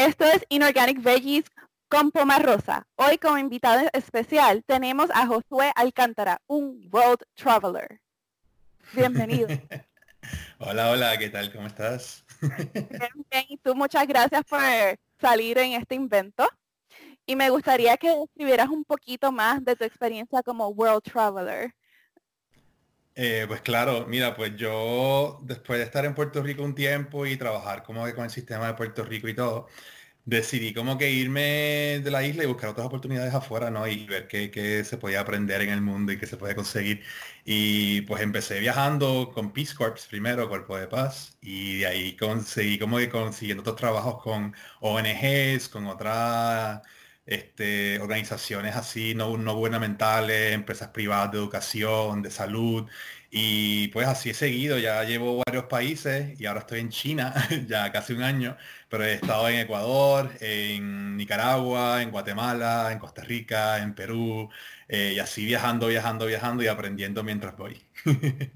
Esto es Inorganic Veggies con Poma Rosa. Hoy como invitado especial tenemos a Josué Alcántara, un World Traveler. Bienvenido. hola, hola, ¿qué tal? ¿Cómo estás? bien, bien. Y tú muchas gracias por salir en este invento. Y me gustaría que describieras un poquito más de tu experiencia como World Traveler. Eh, pues claro, mira, pues yo después de estar en Puerto Rico un tiempo y trabajar como que con el sistema de Puerto Rico y todo, decidí como que irme de la isla y buscar otras oportunidades afuera, ¿no? Y ver qué, se podía aprender en el mundo y qué se podía conseguir. Y pues empecé viajando con Peace Corps primero, Cuerpo de Paz, y de ahí conseguí como que consiguiendo otros trabajos con ONGs, con otras este, organizaciones así no, no gubernamentales, empresas privadas de educación, de salud. Y pues así he seguido, ya llevo varios países y ahora estoy en China, ya casi un año, pero he estado en Ecuador, en Nicaragua, en Guatemala, en Costa Rica, en Perú, eh, y así viajando, viajando, viajando y aprendiendo mientras voy.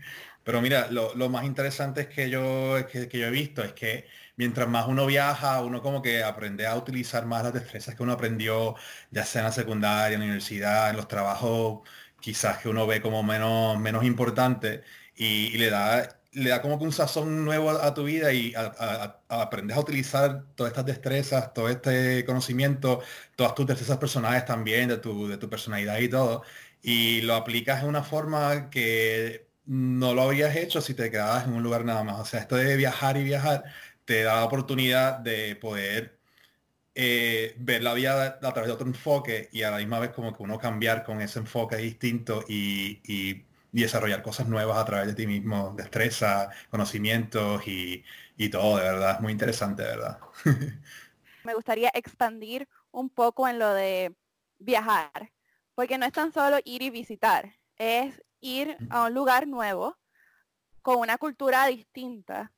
pero mira, lo, más interesante es que yo, que yo he visto es que mientras más uno viaja, uno como que aprende a utilizar más las destrezas que uno aprendió, ya sea en la secundaria, en la universidad, en los trabajos quizás que uno ve como menos, menos importante y, le da le da como que un sazón nuevo a, tu vida y aprendes a utilizar todas estas destrezas, todo este conocimiento, todas tus destrezas personales también, de tu, de tu personalidad y todo, y lo aplicas de una forma que no lo habrías hecho si te quedabas en un lugar nada más. O sea, esto de viajar y viajar te da la oportunidad de poder eh, ver la vida a través de otro enfoque y a la misma vez como que uno cambiar con ese enfoque distinto y, y, desarrollar cosas nuevas a través de ti mismo, destreza, conocimientos y, y todo, de verdad, es muy interesante, de verdad. Me gustaría expandir un poco en lo de viajar, porque no es tan solo ir y visitar, es ir a un lugar nuevo con una cultura distinta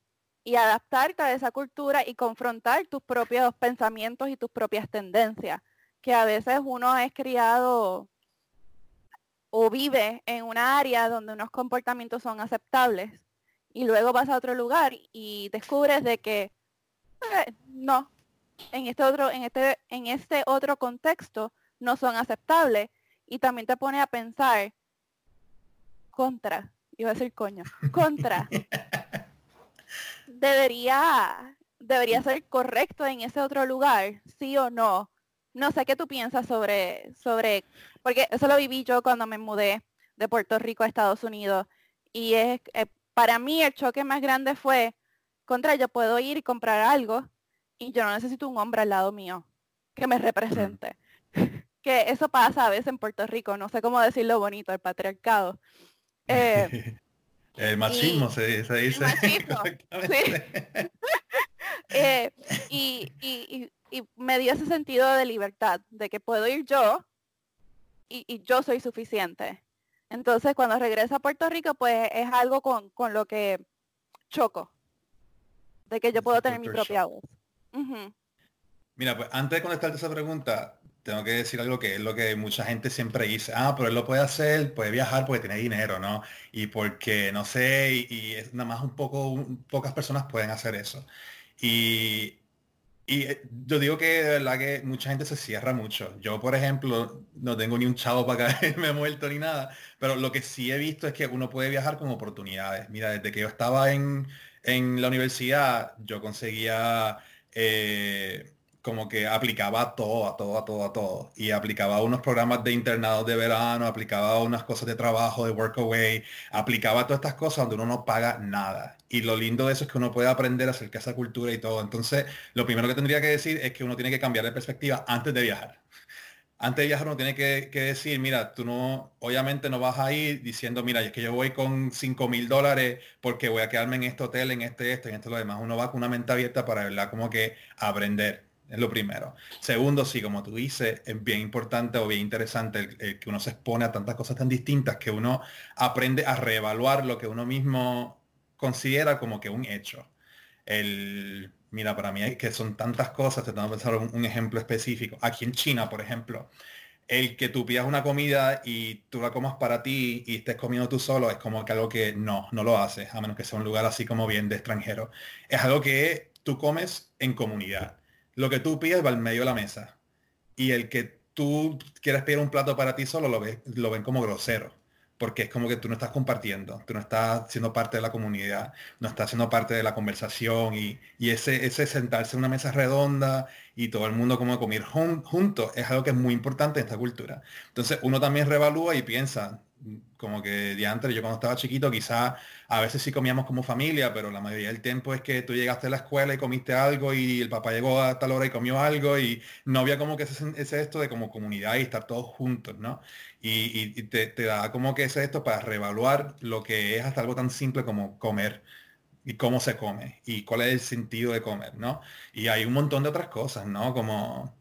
y adaptarte a esa cultura y confrontar tus propios pensamientos y tus propias tendencias, que a veces uno es criado o vive en una área donde unos comportamientos son aceptables y luego vas a otro lugar y descubres de que eh, no, en este otro, en este, en este otro contexto no son aceptables y también te pone a pensar contra, iba a decir coño, contra debería, debería ser correcto en ese otro lugar, sí o no. No sé qué tú piensas sobre, sobre, porque eso lo viví yo cuando me mudé de Puerto Rico a Estados Unidos. Y es, eh, para mí el choque más grande fue, contra yo puedo ir y comprar algo y yo no necesito un hombre al lado mío que me represente. que eso pasa a veces en Puerto Rico, no sé cómo decirlo bonito, el patriarcado. Eh, el machismo se, dice. El machismo, eh, y, me dio ese sentido de libertad, de que puedo ir yo y, yo soy suficiente. Entonces, cuando regreso a Puerto Rico, pues es algo con, lo que choco, de que yo puedo tener mi propia voz. Mira, pues antes de contestarte esa pregunta, tengo que decir algo que es lo que mucha gente siempre dice, ah, pero él lo puede hacer, puede viajar porque tiene dinero, ¿no? Y porque, no sé, y, es nada más un poco, pocas personas pueden hacer eso. Y, y eh, yo digo que de verdad que mucha gente se cierra mucho. Yo, por ejemplo, no tengo ni un chavo para caerme muerto ni nada, pero lo que sí he visto es que uno puede viajar con oportunidades. Mira, desde que yo estaba en, en la universidad, yo conseguía... Eh, como que aplicaba todo, a todo, a todo, a todo. Y aplicaba unos programas de internados de verano, aplicaba unas cosas de trabajo, de workaway, aplicaba todas estas cosas donde uno no paga nada. Y lo lindo de eso es que uno puede aprender acerca de esa cultura y todo. Entonces, lo primero que tendría que decir es que uno tiene que cambiar de perspectiva antes de viajar. Antes de viajar uno tiene que, decir, mira, tú no, obviamente no vas a ir diciendo, mira, es que yo voy con 5 mil dólares porque voy a quedarme en este hotel, en este, este, en este, lo demás. Uno va con una mente abierta para, ¿verdad? Como que aprender es lo primero. Segundo, sí, como tú dices, es bien importante o bien interesante el, que uno se expone a tantas cosas tan distintas que uno aprende a reevaluar lo que uno mismo considera como que un hecho. El, mira, para mí es que son tantas cosas, te tengo que pensar un, un, ejemplo específico. Aquí en China, por ejemplo, el que tú pidas una comida y tú la comas para ti y estés comiendo tú solo es como que algo que no, no lo haces, a menos que sea un lugar así como bien de extranjero. Es algo que tú comes en comunidad lo que tú pides va al medio de la mesa. Y el que tú quieres pedir un plato para ti solo lo, lo ven como grosero porque es como que tú no estás compartiendo, tú no estás siendo parte de la comunidad, no estás siendo parte de la conversación y, ese, ese sentarse en una mesa redonda y todo el mundo como comer juntos es algo que es muy importante en esta cultura. Entonces uno también revalúa y piensa, como que de antes, yo cuando estaba chiquito, quizás a veces sí comíamos como familia, pero la mayoría del tiempo es que tú llegaste a la escuela y comiste algo y el papá llegó a tal hora y comió algo y no había como que ese, esto de como comunidad y estar todos juntos, ¿no? Y, te, da como que ese esto para reevaluar lo que es hasta algo tan simple como comer y cómo se come y cuál es el sentido de comer, ¿no? Y hay un montón de otras cosas, ¿no? Como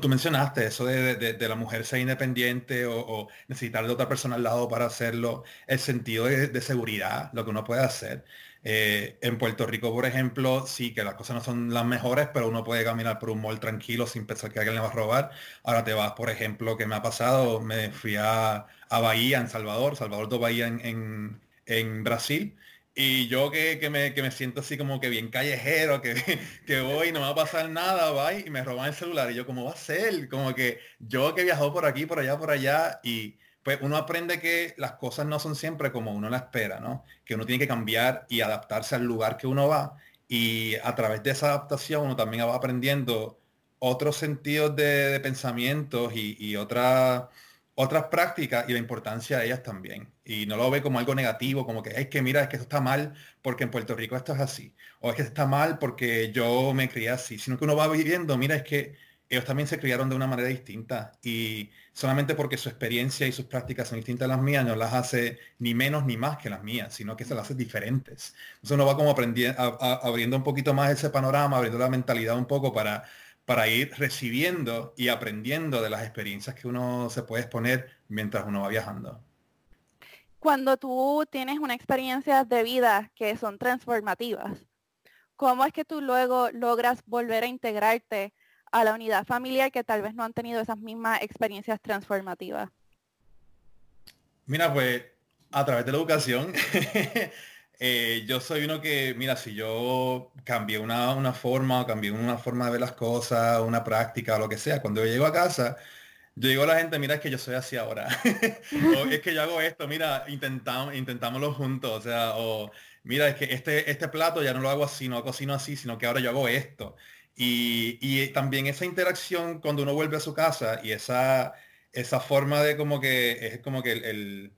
tú mencionaste eso de, la mujer ser independiente o, necesitar de otra persona al lado para hacerlo, el sentido de, seguridad, lo que uno puede hacer. Eh, en Puerto Rico, por ejemplo, sí que las cosas no son las mejores, pero uno puede caminar por un mall tranquilo sin pensar que alguien le va a robar. Ahora te vas, por ejemplo, que me ha pasado, me fui a, Bahía, en Salvador, Salvador de Bahía en, en Brasil, y yo que, que, me, que, me, siento así como que bien callejero, que, que voy no me va a pasar nada, va y me roban el celular. Y yo, ¿cómo va a ser? Como que yo que viajó por aquí, por allá, por allá, y pues uno aprende que las cosas no son siempre como uno la espera, ¿no? Que uno tiene que cambiar y adaptarse al lugar que uno va. Y a través de esa adaptación uno también va aprendiendo otros sentidos de, pensamientos y, y otra otras prácticas y la importancia de ellas también. Y no lo ve como algo negativo, como que es que mira, es que esto está mal porque en Puerto Rico esto es así. O es que está mal porque yo me crié así. Sino que uno va viviendo, mira, es que ellos también se criaron de una manera distinta. Y solamente porque su experiencia y sus prácticas son distintas a las mías, no las hace ni menos ni más que las mías, sino que se las hace diferentes. Entonces uno va como aprendiendo, abriendo un poquito más ese panorama, abriendo la mentalidad un poco para para ir recibiendo y aprendiendo de las experiencias que uno se puede exponer mientras uno va viajando. Cuando tú tienes una experiencia de vida que son transformativas, ¿cómo es que tú luego logras volver a integrarte a la unidad familiar que tal vez no han tenido esas mismas experiencias transformativas? Mira, pues a través de la educación Eh, yo soy uno que, mira, si yo cambié una, una forma, cambié una forma de ver las cosas, una práctica, o lo que sea, cuando yo llego a casa, yo digo a la gente, mira, es que yo soy así ahora. o es que yo hago esto, mira, intentamos, intentámoslo juntos. O sea, o mira, es que este, este plato ya no lo hago así, no cocino así, sino que ahora yo hago esto. Y, y también esa interacción cuando uno vuelve a su casa y esa, esa forma de como que es como que el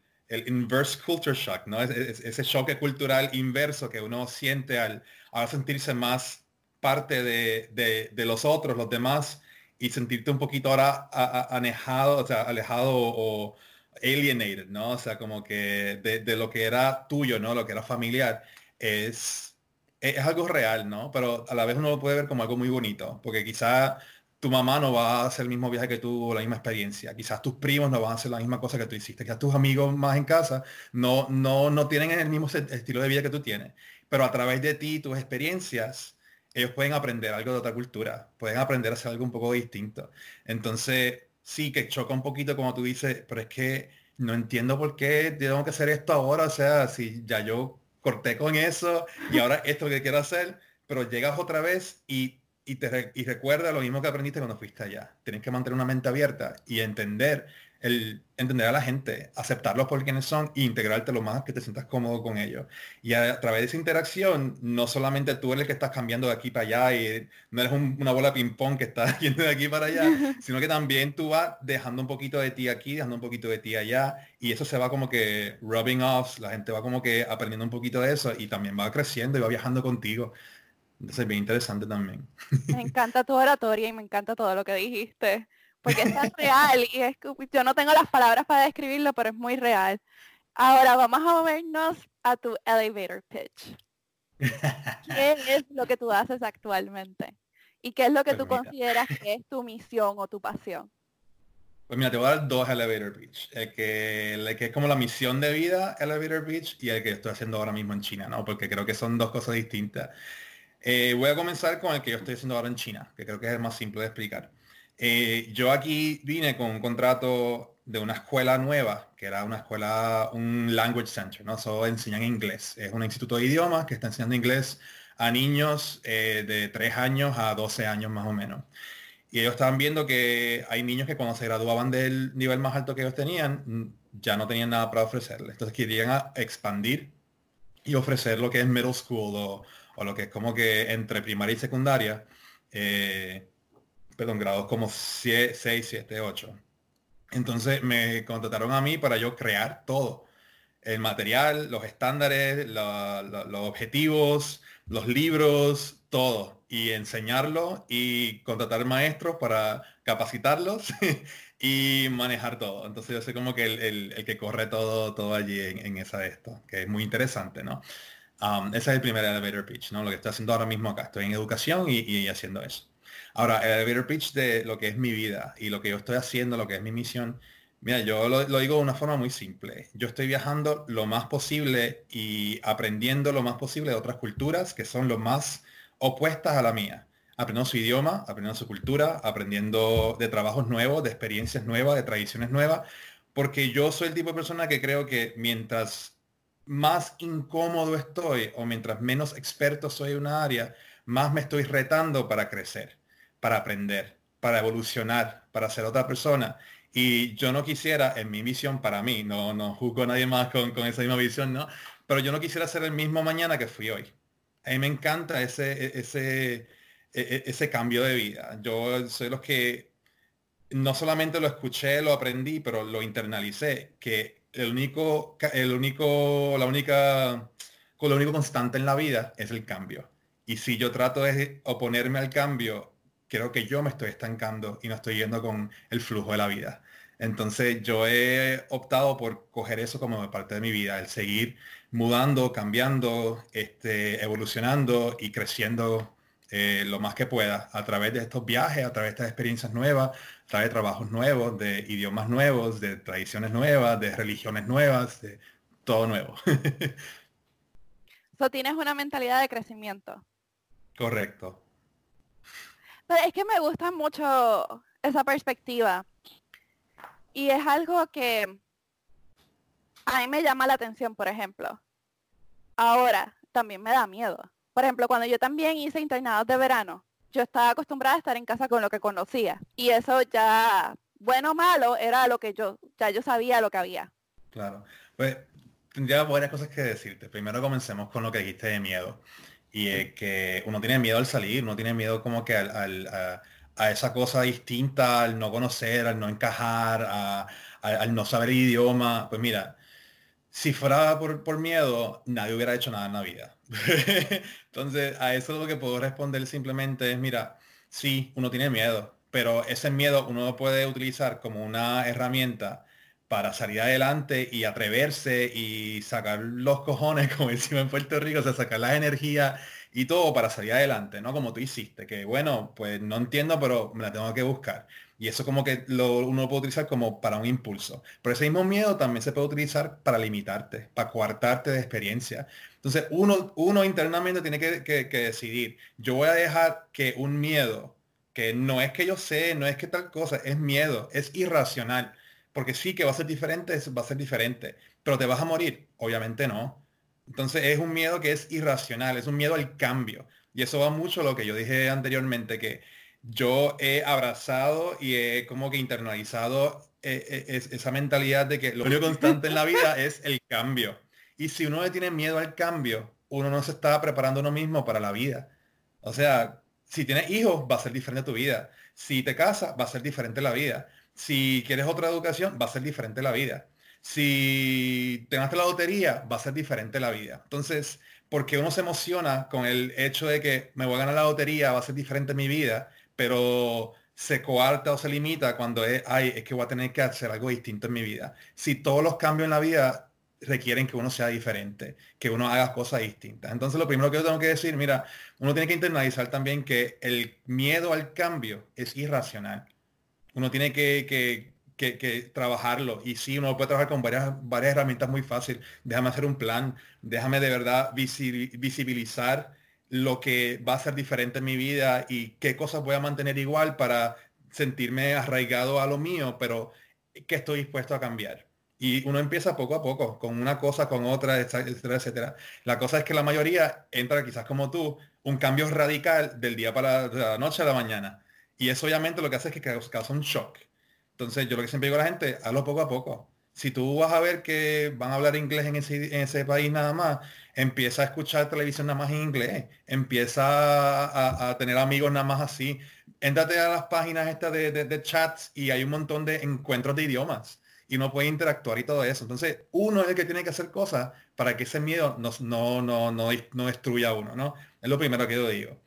inverse culture shock, ¿no? Es, ese choque cultural inverso que uno siente al, sentirse más parte de, los otros, los demás, y sentirte un poquito ahora alejado, o sea, alejado o, alienated, ¿no? O sea, como que de, lo que era tuyo, ¿no? Lo que era familiar, es, es, algo real, ¿no? Pero a la vez uno lo puede ver como algo muy bonito, porque quizá tu mamá no va a hacer el mismo viaje que tú o la misma experiencia. Quizás tus primos no van a hacer la misma cosa que tú hiciste. Quizás tus amigos más en casa no, no, no tienen el mismo estilo de vida que tú tienes. Pero a través de ti, tus experiencias, ellos pueden aprender algo de otra cultura. Pueden aprender a hacer algo un poco distinto. Entonces, sí que choca un poquito como tú dices, pero es que no entiendo por qué tengo que hacer esto ahora. O sea, si ya yo corté con eso y ahora esto que quiero hacer, pero llegas otra vez y y, te, y recuerda lo mismo que aprendiste cuando fuiste allá. Tienes que mantener una mente abierta y entender, el, entender a la gente, aceptarlos por quienes son e integrarte lo más que te sientas cómodo con ellos. Y a, través de esa interacción, no solamente tú eres el que estás cambiando de aquí para allá y no eres una bola de ping-pong que está yendo de aquí para allá, sino que también tú vas dejando un poquito de ti aquí, dejando un poquito de ti allá, y eso se va como que rubbing off, la gente va como que aprendiendo un poquito de eso y también va creciendo y va viajando contigo. Entonces, bien interesante también. Me encanta tu oratoria y me encanta todo lo que dijiste, porque es tan real y es yo no tengo las palabras para describirlo, pero es muy real. Ahora vamos a movernos a tu elevator pitch. ¿Qué es lo que tú haces actualmente? ¿Y qué es lo que pues tú consideras que es tu misión o tu pasión? Pues mira, te voy a dar dos elevator pitch. El que, el que es como la misión de vida, elevator pitch, y el que estoy haciendo ahora mismo en China, ¿no? Porque creo que son dos cosas distintas. Eh, voy a comenzar con el que yo estoy haciendo ahora en China, que creo que es el más simple de explicar. Eh, yo aquí vine con un contrato de una escuela nueva, que era una escuela, un language center, ¿no? Solo enseñan inglés. Es un instituto de idiomas que está enseñando inglés a niños eh, de 3 años a 12 años más o menos. Y ellos estaban viendo que hay niños que cuando se graduaban del nivel más alto que ellos tenían, mm, ya no tenían nada para ofrecerles. Entonces querían expandir y ofrecer lo que es middle school o, lo que es como que entre primaria y secundaria, eh, perdón, grados como 6, 7, 8. Entonces me contrataron a mí para yo crear todo. El material, los estándares, los objetivos, los libros, todo. Y enseñarlo y contratar maestros para capacitarlos y manejar todo. Entonces yo soy como que el, que corre todo, todo allí en, esa esto, que es muy interesante, ¿no? Um, ese es el primer elevator pitch, ¿no? Lo que estoy haciendo ahora mismo acá. Estoy en educación y, y haciendo eso. Ahora, el elevator pitch de lo que es mi vida y lo que yo estoy haciendo, lo que es mi misión, Mira, yo lo, digo de una forma muy simple. Yo estoy viajando lo más posible y aprendiendo lo más posible de otras culturas que son lo más opuestas a la mía. Aprendiendo su idioma, aprendiendo su cultura, aprendiendo de trabajos nuevos, de experiencias nuevas, de tradiciones nuevas, porque yo soy el tipo de persona que creo que mientras más incómodo estoy o mientras menos experto soy en una área, más me estoy retando para crecer, para aprender, para evolucionar, para ser otra persona. Y yo no quisiera, en mi misión para mí, no, no juzgo a nadie más con, esa misma visión, ¿no? Pero yo no quisiera ser el mismo mañana que fui hoy. A mí me encanta ese, e, ese, e, e, ese cambio de vida. Yo soy los que no solamente lo escuché, lo aprendí, pero lo internalicé, que el único, el único, la única, con lo único constante en la vida es el cambio. Y si yo trato de oponerme al cambio, creo que yo me estoy estancando y no estoy yendo con el flujo de la vida. Entonces yo he optado por coger eso como parte de mi vida, el seguir mudando, cambiando, este, evolucionando y creciendo eh, lo más que pueda a través de estos viajes, a través de estas experiencias nuevas, de trabajos nuevos, de idiomas nuevos, de tradiciones nuevas, de religiones nuevas, de todo nuevo. so, tienes una mentalidad de crecimiento. Correcto. Pero es que me gusta mucho esa perspectiva. Y es algo que a mí me llama la atención, por ejemplo. Ahora, también me da miedo. Por ejemplo, cuando yo también hice internados de verano, yo estaba acostumbrada a estar en casa con lo que conocía. Y eso ya, bueno o malo, era lo que yo, ya yo sabía lo que había. Claro. Pues tendría varias cosas que decirte. Primero comencemos con lo que dijiste de miedo y es que uno tiene miedo al salir, uno tiene miedo como que al, a, esa cosa distinta, al no conocer, al no encajar, al no saber el idioma. Pues mira, si fuera por, por, miedo, nadie hubiera hecho nada en la vida. Entonces, a eso lo que puedo responder simplemente es, mira, sí, uno tiene miedo, pero ese miedo uno lo puede utilizar como una herramienta para salir adelante y atreverse y sacar los cojones, como decimos en Puerto Rico, o sea, sacar la energía y todo para salir adelante, ¿no? Como tú hiciste, que bueno, pues no entiendo, pero me la tengo que buscar. Y eso como que lo, uno lo puede utilizar como para un impulso. Pero ese mismo miedo también se puede utilizar para limitarte, para coartarte de experiencia. Entonces uno, uno internamente tiene que, que decidir, yo voy a dejar que un miedo, que no es que yo sé, no es que tal cosa, es miedo, es irracional porque sí que va a ser diferente, va a ser diferente. Pero te vas a morir, obviamente no. Entonces es un miedo que es irracional, es un miedo al cambio. Y eso va mucho a lo que yo dije anteriormente, que yo he abrazado y he como que internalizado eh, eh, esa mentalidad de que lo único constante en la vida es el cambio. Y si uno le tiene miedo al cambio, uno no se está preparando uno mismo para la vida. O sea, si tienes hijos, va a ser diferente tu vida. Si te casas, va a ser diferente la vida. Si quieres otra educación, va a ser diferente la vida. Si te ganaste la lotería, va a ser diferente la vida. Entonces, porque uno se emociona con el hecho de que me voy a ganar la lotería, va a ser diferente mi vida, pero se coarta o se limita cuando es, ay, es que voy a tener que hacer algo distinto en mi vida. Si todos los cambios en la vida requieren que uno sea diferente, que uno haga cosas distintas. Entonces lo primero que yo tengo que decir, mira, uno tiene que internalizar también que el miedo al cambio es irracional. Uno tiene que, trabajarlo. Y sí, uno puede trabajar con varias, varias herramientas muy fácil. Déjame hacer un plan, déjame de verdad visibilizar lo que va a ser diferente en mi vida y qué cosas voy a mantener igual para sentirme arraigado a lo mío, pero que estoy dispuesto a cambiar. Y uno empieza poco a poco, con una cosa, con otra, etcétera, etcétera. La cosa es que la mayoría entra quizás como tú, un cambio radical del día para la noche a la mañana. Y eso obviamente lo que hace es que causa un shock. Entonces yo lo que siempre digo a la gente, hazlo poco a poco. Si tú vas a ver que van a hablar inglés en en ese país nada más, empieza a escuchar televisión nada más en inglés, empieza a, tener amigos nada más así. Éntrate a las páginas estas de, chats y hay un montón de encuentros de idiomas y uno puede interactuar y todo eso. Entonces, uno es el que tiene que hacer cosas para que ese miedo no, no, no, no, no destruya a uno, ¿no? Es lo primero que yo digo.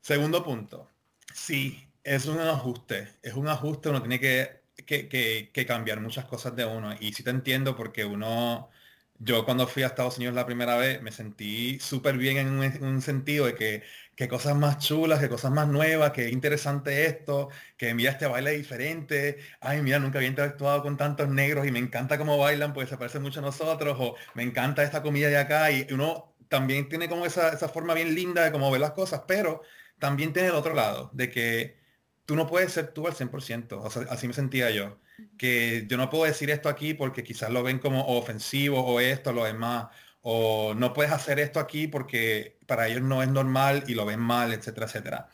Segundo punto, sí, es un ajuste, es un ajuste, uno tiene que, que, que, cambiar muchas cosas de uno. Y sí te entiendo porque uno, yo cuando fui a Estados Unidos la primera vez me sentí súper bien en un, sentido de que, que, cosas más chulas, que cosas más nuevas, que interesante esto, que mira este baile diferente, ay mira, nunca había interactuado con tantos negros y me encanta cómo bailan, pues se parece mucho a nosotros, o me encanta esta comida de acá, y uno también tiene como esa, esa forma bien linda de cómo ver las cosas, pero también tiene el otro lado, de que tú no puedes ser tú al 100%, o sea, así me sentía yo, que yo no puedo decir esto aquí porque quizás lo ven como ofensivo o esto, lo demás, o no puedes hacer esto aquí porque para ellos no es normal y lo ven mal, etcétera, etcétera.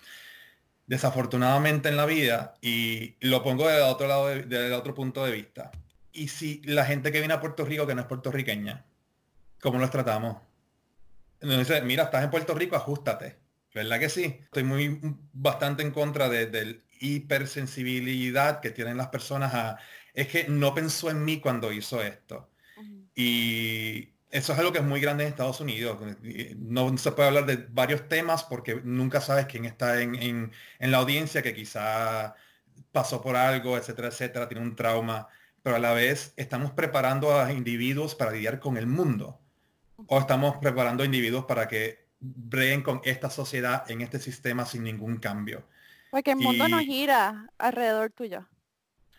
Desafortunadamente en la vida, y lo pongo del otro lado, del otro punto de vista, y si la gente que viene a Puerto Rico que no es puertorriqueña, ¿cómo los tratamos? Entonces, mira, estás en Puerto Rico, ajustate. ¿Verdad que sí? Estoy muy bastante en contra de, del hipersensibilidad que tienen las personas a... Es que no pensó en mí cuando hizo esto. Y eso es algo que es muy grande en Estados Unidos. No se puede hablar de varios temas porque nunca sabes quién está en, en, en la audiencia que quizá pasó por algo, etcétera, etcétera, tiene un trauma. Pero a la vez estamos preparando a individuos para lidiar con el mundo o estamos preparando individuos para que breguen con esta sociedad en este sistema sin ningún cambio. Porque el mundo no gira alrededor tuyo.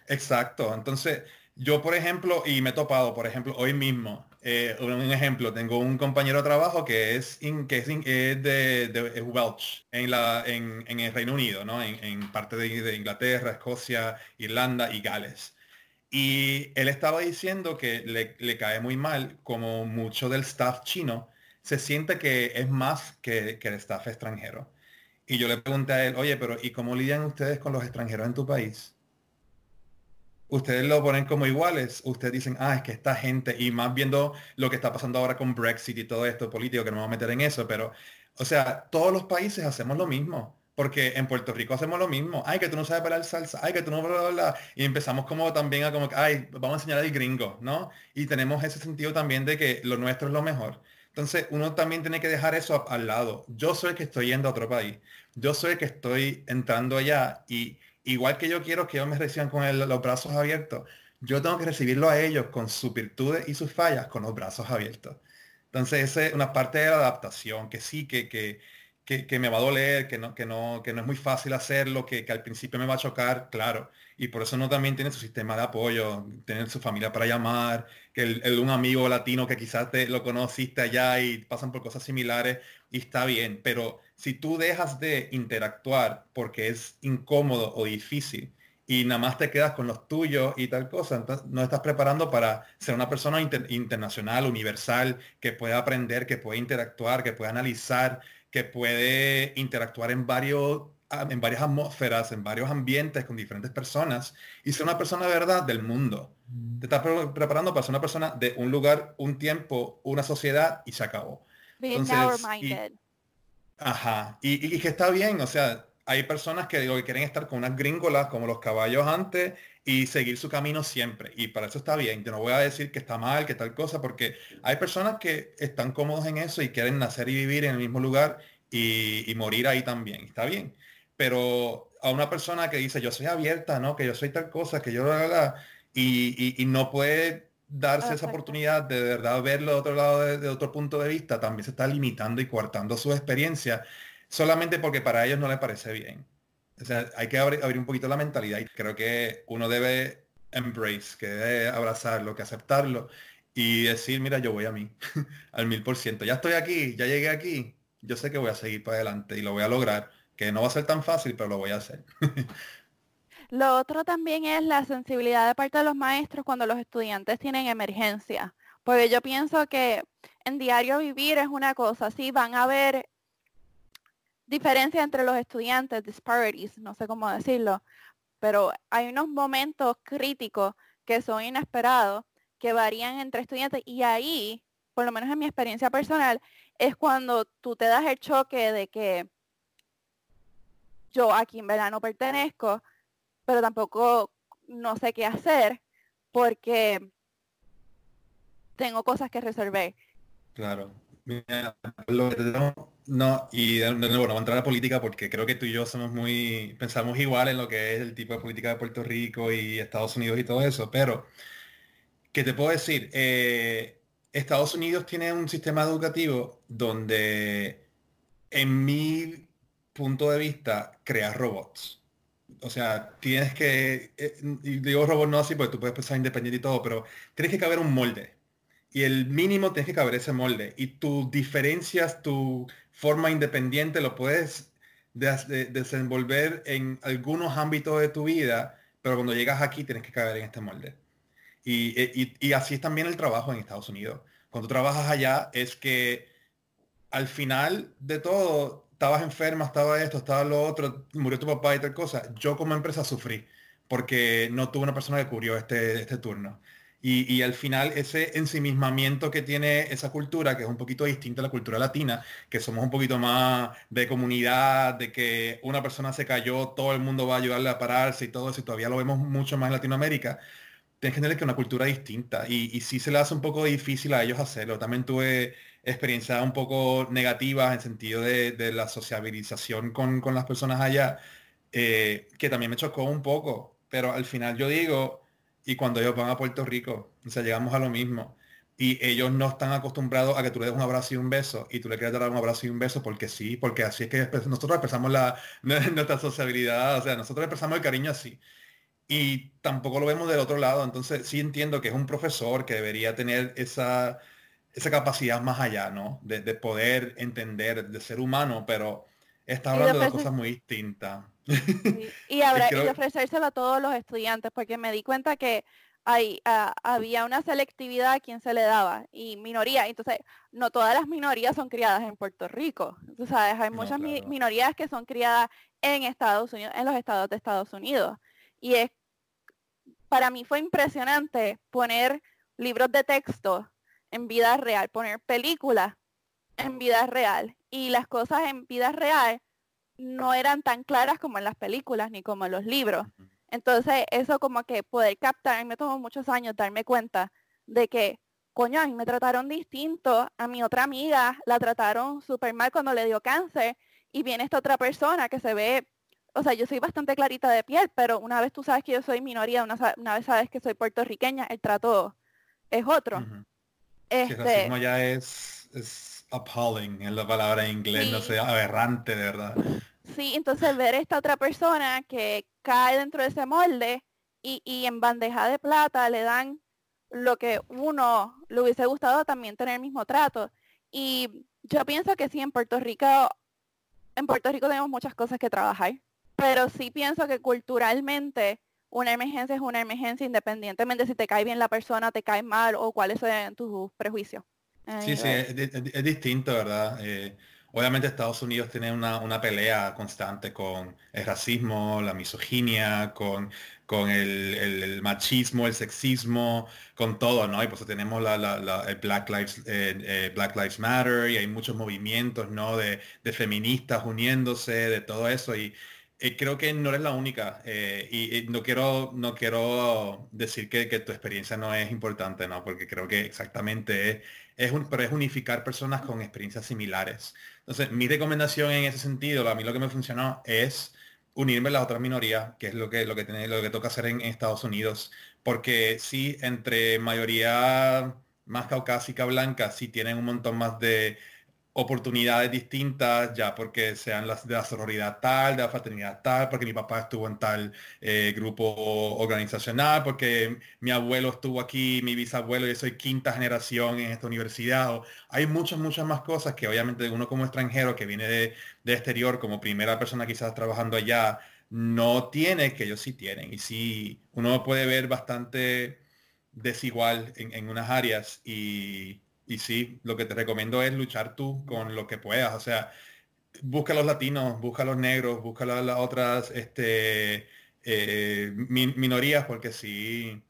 Exacto. Entonces, yo, por ejemplo, y me he topado, por ejemplo, hoy mismo, eh, un ejemplo, tengo un compañero de trabajo que es, que es, de, Welch, en, la, en, el Reino Unido, ¿no? en, parte de, Inglaterra, Escocia, Irlanda y Gales. Y él estaba diciendo que le, cae muy mal como mucho del staff chino se siente que es más que, que el staff extranjero. Y yo le pregunté a él, oye, pero ¿y cómo lidian ustedes con los extranjeros en tu país? Ustedes lo ponen como iguales, ustedes dicen, ah, es que esta gente, y más viendo lo que está pasando ahora con Brexit y todo esto político, que no me voy a meter en eso, pero, o sea, todos los países hacemos lo mismo. Porque en Puerto Rico hacemos lo mismo. Ay, que tú no sabes bailar salsa. Ay, que tú no bla, Y empezamos como también a como, ay, vamos a enseñar al gringo, ¿no? Y tenemos ese sentido también de que lo nuestro es lo mejor. Entonces, uno también tiene que dejar eso al lado. Yo soy el que estoy yendo a otro país. Yo soy el que estoy entrando allá. Y igual que yo quiero que ellos me reciban con los brazos abiertos, yo tengo que recibirlo a ellos con sus virtudes y sus fallas con los brazos abiertos. Entonces, esa es una parte de la adaptación, que sí, que, que, que, me va a doler, que no, que, no, que no es muy fácil hacerlo, que, que al principio me va a chocar, claro y por eso no también tiene su sistema de apoyo, tener su familia para llamar, que el, un amigo latino que quizás te lo conociste allá y pasan por cosas similares y está bien, pero si tú dejas de interactuar porque es incómodo o difícil y nada más te quedas con los tuyos y tal cosa, entonces no estás preparando para ser una persona internacional, universal, que pueda aprender, que puede interactuar, que puede analizar, que puede interactuar en varios en varias atmósferas, en varios ambientes con diferentes personas y ser una persona de verdad del mundo. Mm. Te estás preparando para ser una persona de un lugar, un tiempo, una sociedad y se acabó. y, ajá, y, que está bien, o sea, hay personas que digo que quieren estar con unas gringolas como los caballos antes y seguir su camino siempre. Y para eso está bien. Yo no voy a decir que está mal, que tal cosa, porque hay personas que están cómodos en eso y quieren nacer y vivir en el mismo lugar y, y morir ahí también. Está bien pero a una persona que dice yo soy abierta, ¿no? Que yo soy tal cosa, que yo la, y, y, no puede darse esa oportunidad de, verdad verlo de otro lado, de, otro punto de vista, también se está limitando y coartando su experiencia solamente porque para ellos no le parece bien. O sea, hay que abrir, abrir un poquito la mentalidad y creo que uno debe embrace, que debe abrazarlo, que aceptarlo y decir, mira, yo voy a mí, al mil por ciento. Ya estoy aquí, ya llegué aquí, yo sé que voy a seguir para adelante y lo voy a lograr que no va a ser tan fácil, pero lo voy a hacer. Lo otro también es la sensibilidad de parte de los maestros cuando los estudiantes tienen emergencia. Porque yo pienso que en diario vivir es una cosa, sí, van a haber diferencias entre los estudiantes, disparities, no sé cómo decirlo, pero hay unos momentos críticos que son inesperados, que varían entre estudiantes y ahí, por lo menos en mi experiencia personal, es cuando tú te das el choque de que yo aquí en verdad no pertenezco, pero tampoco no sé qué hacer porque tengo cosas que resolver. Claro. no, y de nuevo, no a entrar a la política porque creo que tú y yo somos muy, pensamos igual en lo que es el tipo de política de Puerto Rico y Estados Unidos y todo eso, pero, ¿qué te puedo decir? Eh, Estados Unidos tiene un sistema educativo donde, en mi punto de vista, crea robots. O sea, tienes que, eh, digo robots no así porque tú puedes pensar independiente y todo, pero tienes que caber un molde y el mínimo tienes que caber ese molde. Y tú diferencias tu forma independiente, lo puedes desenvolver en algunos ámbitos de tu vida, pero cuando llegas aquí tienes que caber en este molde. Y, y, así es también el trabajo en Estados Unidos. Cuando trabajas allá es que al final de todo, estabas enferma, estaba esto, estaba lo otro, murió tu papá y tal cosa. Yo como empresa sufrí porque no tuve una persona que cubrió este, este turno. Y, al final ese ensimismamiento que tiene esa cultura, que es un poquito distinta a la cultura latina, que somos un poquito más de comunidad, de que una persona se cayó, todo el mundo va a ayudarle a pararse y todo eso, y todavía lo vemos mucho más en Latinoamérica, tienes que tener que una cultura distinta. Y, y sí se le hace un poco difícil a ellos hacerlo. También tuve experiencias un poco negativas en sentido de, la sociabilización con, las personas allá, eh, que también me chocó un poco. Pero al final yo digo, y cuando ellos van a Puerto Rico, o sea, llegamos a lo mismo. Y ellos no están acostumbrados a que tú le des un abrazo y un beso y tú le quieres dar un abrazo y un beso porque sí, porque así es que nosotros expresamos la, nuestra sociabilidad, o sea, nosotros expresamos el cariño así. Y tampoco lo vemos del otro lado, entonces sí entiendo que es un profesor que debería tener esa, esa capacidad más allá, ¿no? De, de poder entender, de ser humano, pero está hablando de cosas muy distintas. Y, habrá, y ofrecérselo a todos los estudiantes, porque me di cuenta que hay, ah, había una selectividad a quien se le daba y minoría. Entonces, no todas las minorías son criadas en Puerto Rico. Tú sabes, hay muchas minorías que son criadas en Estados Unidos, en los estados de Estados Unidos. Y es, para mí fue impresionante poner libros de texto en vida real, poner películas en vida real y las cosas en vida real no eran tan claras como en las películas ni como en los libros. Entonces, eso como que poder captar, me tomó muchos años darme cuenta de que, coño, a mí me trataron distinto, a mi otra amiga la trataron súper mal cuando le dio cáncer y viene esta otra persona que se ve, o sea, yo soy bastante clarita de piel, pero una vez tú sabes que yo soy minoría, una, vez sabes que soy puertorriqueña, el trato es otro. Este, ya es, es appalling, en la palabra en inglés, no sé, aberrante de verdad. Sí, entonces ver esta otra persona que cae dentro de ese molde y, y en bandeja de plata le dan lo que uno le hubiese gustado también tener el mismo trato. Y yo pienso que sí, en Puerto Rico, en Puerto Rico tenemos muchas cosas que trabajar, pero sí pienso que culturalmente una emergencia es una emergencia independientemente si te cae bien la persona, te cae mal o cuáles son tus prejuicios. Sí, sí, es, distinto, ¿verdad? Eh, Obviamente Estados Unidos tiene una, pelea constante con el racismo, la misoginia, con, con el, machismo, el sexismo, con todo, ¿no? Y pues tenemos la, el Black Lives, eh, eh, Black Lives Matter y hay muchos movimientos, ¿no? De, feministas uniéndose, de todo eso. Y, creo que no eres la única. Eh, y, no, quiero, no quiero decir que, que, tu experiencia no es importante, ¿no? Porque creo que exactamente es es, un, pero es unificar personas con experiencias similares. Entonces, mi recomendación en ese sentido, a mí lo que me funcionó es unirme a las otras minorías, que es lo que, lo que, tiene, lo que toca hacer en, en Estados Unidos, porque sí, entre mayoría más caucásica blanca, sí tienen un montón más de oportunidades distintas, ya porque sean las de la sororidad tal, de la fraternidad tal, porque mi papá estuvo en tal eh, grupo organizacional, porque mi abuelo estuvo aquí, mi bisabuelo, yo soy quinta generación en esta universidad. hay muchas, muchas más cosas que obviamente uno como extranjero que viene de, de exterior, como primera persona quizás trabajando allá, no tiene que ellos sí tienen. Y sí, uno puede ver bastante desigual en, unas áreas y, y sí, lo que te recomiendo es luchar tú con lo que puedas. O sea, busca a los latinos, busca a los negros, busca a las otras este, eh, minorías, porque sí,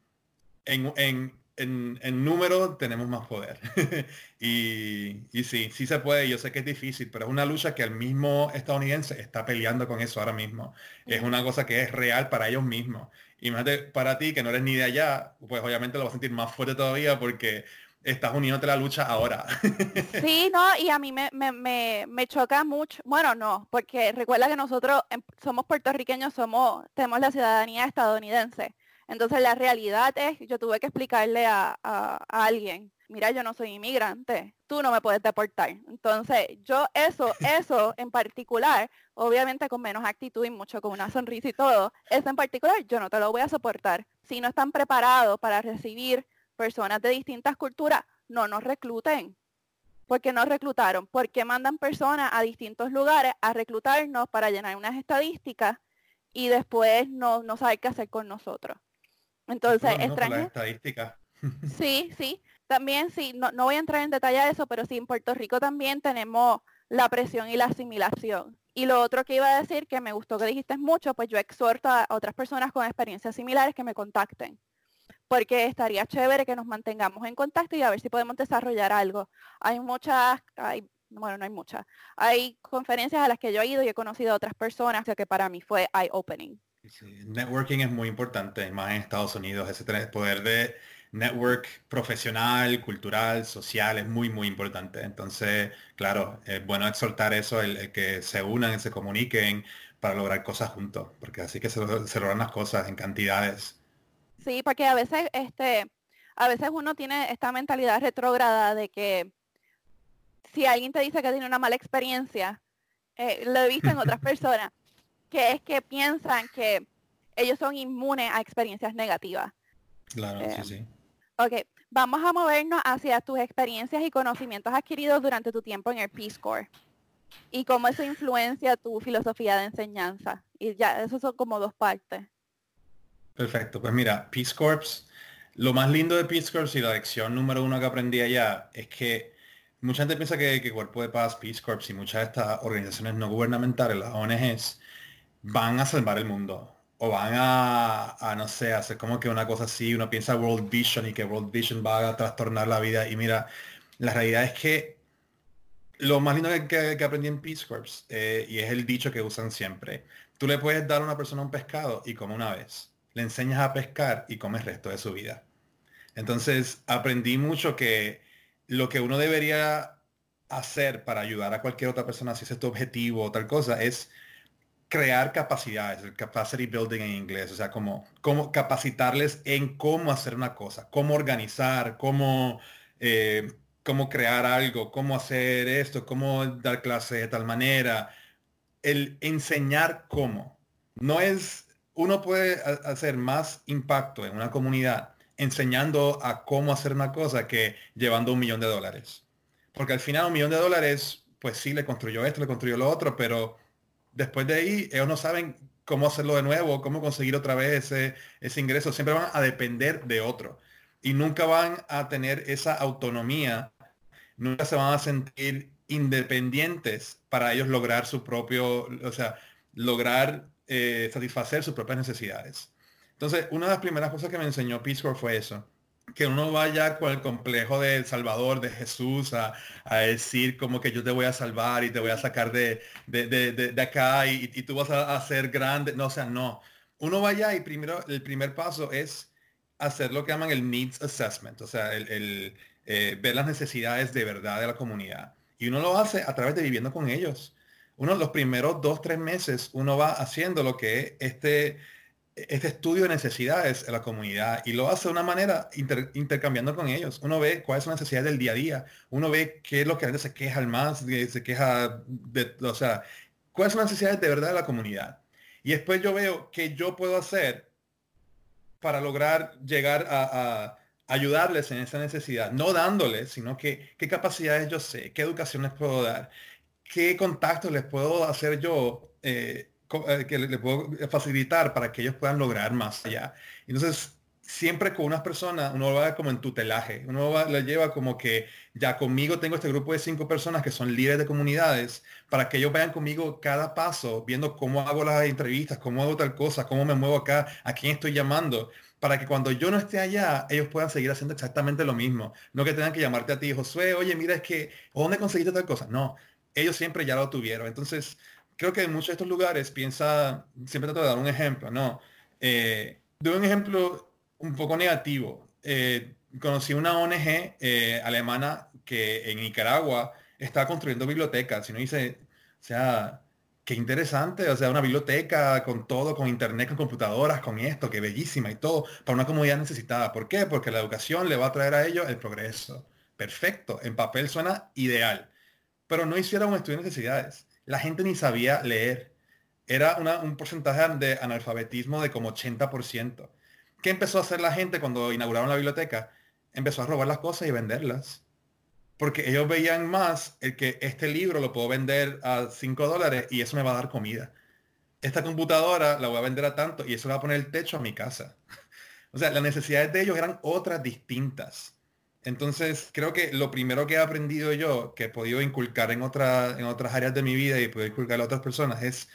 en, en, en, número tenemos más poder. y, y, sí, sí se puede, yo sé que es difícil, pero es una lucha que el mismo estadounidense está peleando con eso ahora mismo. Es una cosa que es real para ellos mismos. Y más de, para ti, que no eres ni de allá, pues obviamente lo vas a sentir más fuerte todavía porque estás uniéndote la lucha ahora. Sí, no, y a mí me, me, me, choca mucho, bueno, no, porque recuerda que nosotros em, somos puertorriqueños, somos, tenemos la ciudadanía estadounidense. Entonces la realidad es, yo tuve que explicarle a, a, alguien, mira, yo no soy inmigrante, tú no me puedes deportar. Entonces yo eso, eso en particular, obviamente con menos actitud y mucho con una sonrisa y todo, eso en particular yo no te lo voy a soportar. Si no están preparados para recibir personas de distintas culturas, no nos recluten. ¿Por qué nos reclutaron? Porque mandan personas a distintos lugares a reclutarnos para llenar unas estadísticas y después no, no saber qué hacer con nosotros. Entonces, extraño. estadísticas. Sí, sí. También sí, no, no voy a entrar en detalle a eso, pero sí, en Puerto Rico también tenemos la presión y la asimilación. Y lo otro que iba a decir, que me gustó que dijiste mucho, pues yo exhorto a otras personas con experiencias similares que me contacten porque estaría chévere que nos mantengamos en contacto y a ver si podemos desarrollar algo. Hay muchas, hay, bueno, no hay muchas, hay conferencias a las que yo he ido y he conocido a otras personas, que para mí fue eye-opening. networking es muy importante, más en Estados Unidos, ese poder de network profesional, cultural, social, es muy, muy importante. Entonces, claro, es bueno exhortar eso, el, que se unan, se comuniquen para lograr cosas juntos, porque así que se logran las cosas en cantidades Sí, porque a veces, este, a veces uno tiene esta mentalidad retrógrada de que si alguien te dice que tiene una mala experiencia, eh, lo he visto en otras personas, que es que piensan que ellos son inmunes a experiencias negativas. Claro, sí, eh, sí. Ok, vamos a movernos hacia tus experiencias y conocimientos adquiridos durante tu tiempo en el Peace Corps y cómo eso influencia tu filosofía de enseñanza. Y ya, esos son como dos partes. Perfecto, pues mira, Peace Corps, lo más lindo de Peace Corps y la lección número uno que aprendí allá es que mucha gente piensa que, que Cuerpo de Paz, Peace Corps y muchas de estas organizaciones no gubernamentales, las ONGs, van a salvar el mundo o van a, no sé, hacer como que una cosa así, uno piensa World Vision y que World Vision va a trastornar la vida. Y mira, la realidad es que lo más lindo que, que, aprendí en Peace Corps, eh, y es el dicho que usan siempre, tú le puedes dar a una persona un pescado y como una vez le enseñas a pescar y come el resto de su vida. Entonces aprendí mucho que lo que uno debería hacer para ayudar a cualquier otra persona, si es tu objetivo o tal cosa, es crear capacidades, el capacity building en inglés, o sea, como, como capacitarles en cómo hacer una cosa, cómo organizar, cómo, eh, cómo crear algo, cómo hacer esto, cómo dar clase de tal manera. El enseñar cómo. No es uno puede hacer más impacto en una comunidad enseñando a cómo hacer una cosa que llevando un millón de dólares. Porque al final un millón de dólares, pues sí, le construyó esto, le construyó lo otro, pero después de ahí ellos no saben cómo hacerlo de nuevo, cómo conseguir otra vez ese, ese ingreso. Siempre van a depender de otro. Y nunca van a tener esa autonomía, nunca se van a sentir independientes para ellos lograr su propio, o sea, lograr eh, satisfacer sus propias necesidades. Entonces, una de las primeras cosas que me enseñó Corps fue eso, que uno vaya con el complejo del Salvador, de Jesús, a, decir como que yo te voy a salvar y te voy a sacar de, de, acá y, tú vas a, ser grande. No, o sea, no. Uno vaya y primero, el primer paso es hacer lo que llaman el Needs Assessment, o sea, el, eh, ver las necesidades de verdad de la comunidad. Y uno lo hace a través de viviendo con ellos uno los primeros dos, tres meses, uno va haciendo lo que es este, este estudio de necesidades en la comunidad y lo hace de una manera intercambiando con ellos. Uno ve cuáles son las necesidades del día a día, uno ve qué es lo que a veces se queja más, se queja de, o sea, cuáles son las necesidades de verdad de la comunidad. Y después yo veo qué yo puedo hacer para lograr llegar a, ayudarles en esa necesidad, no dándoles, sino que qué capacidades yo sé, qué educación les puedo dar, qué contactos les puedo hacer yo eh, eh, que le, puedo facilitar para que ellos puedan lograr más allá. Entonces, siempre con unas personas, uno va como en tutelaje, uno va, le lleva como que ya conmigo tengo este grupo de cinco personas que son líderes de comunidades, para que ellos vayan conmigo cada paso, viendo cómo hago las entrevistas, cómo hago tal cosa, cómo me muevo acá, a quién estoy llamando, para que cuando yo no esté allá, ellos puedan seguir haciendo exactamente lo mismo. No que tengan que llamarte a ti, Josué, oye, mira, es que, ¿dónde conseguiste tal cosa? No, ellos siempre ya lo tuvieron. Entonces, creo que en muchos de estos lugares piensa, siempre trato de dar un ejemplo, ¿no? Eh, doy un ejemplo un poco negativo. Eh, conocí una ONG eh, alemana que en Nicaragua está construyendo bibliotecas. Y no dice, o sea, qué interesante, o sea, una biblioteca con todo, con internet, con computadoras, con esto, qué bellísima y todo, para una comunidad necesitada. ¿Por qué? Porque la educación le va a traer a ellos el progreso. Perfecto, en papel suena ideal, pero no hicieron un estudio de necesidades. La gente ni sabía leer. Era un porcentaje de analfabetismo de como 80%. ¿Qué empezó a hacer la gente cuando inauguraron la biblioteca? Empezó a robar las cosas y venderlas. Porque ellos veían más el que este libro lo puedo vender a 5 dólares y eso me va a dar comida. Esta computadora la voy a vender a tanto y eso va a poner el techo a mi casa. o sea, las necesidades de ellos eran otras distintas. Entonces, creo que lo primero que he aprendido yo, que he podido inculcar en, en otras áreas de mi vida y puedo inculcar a otras personas, es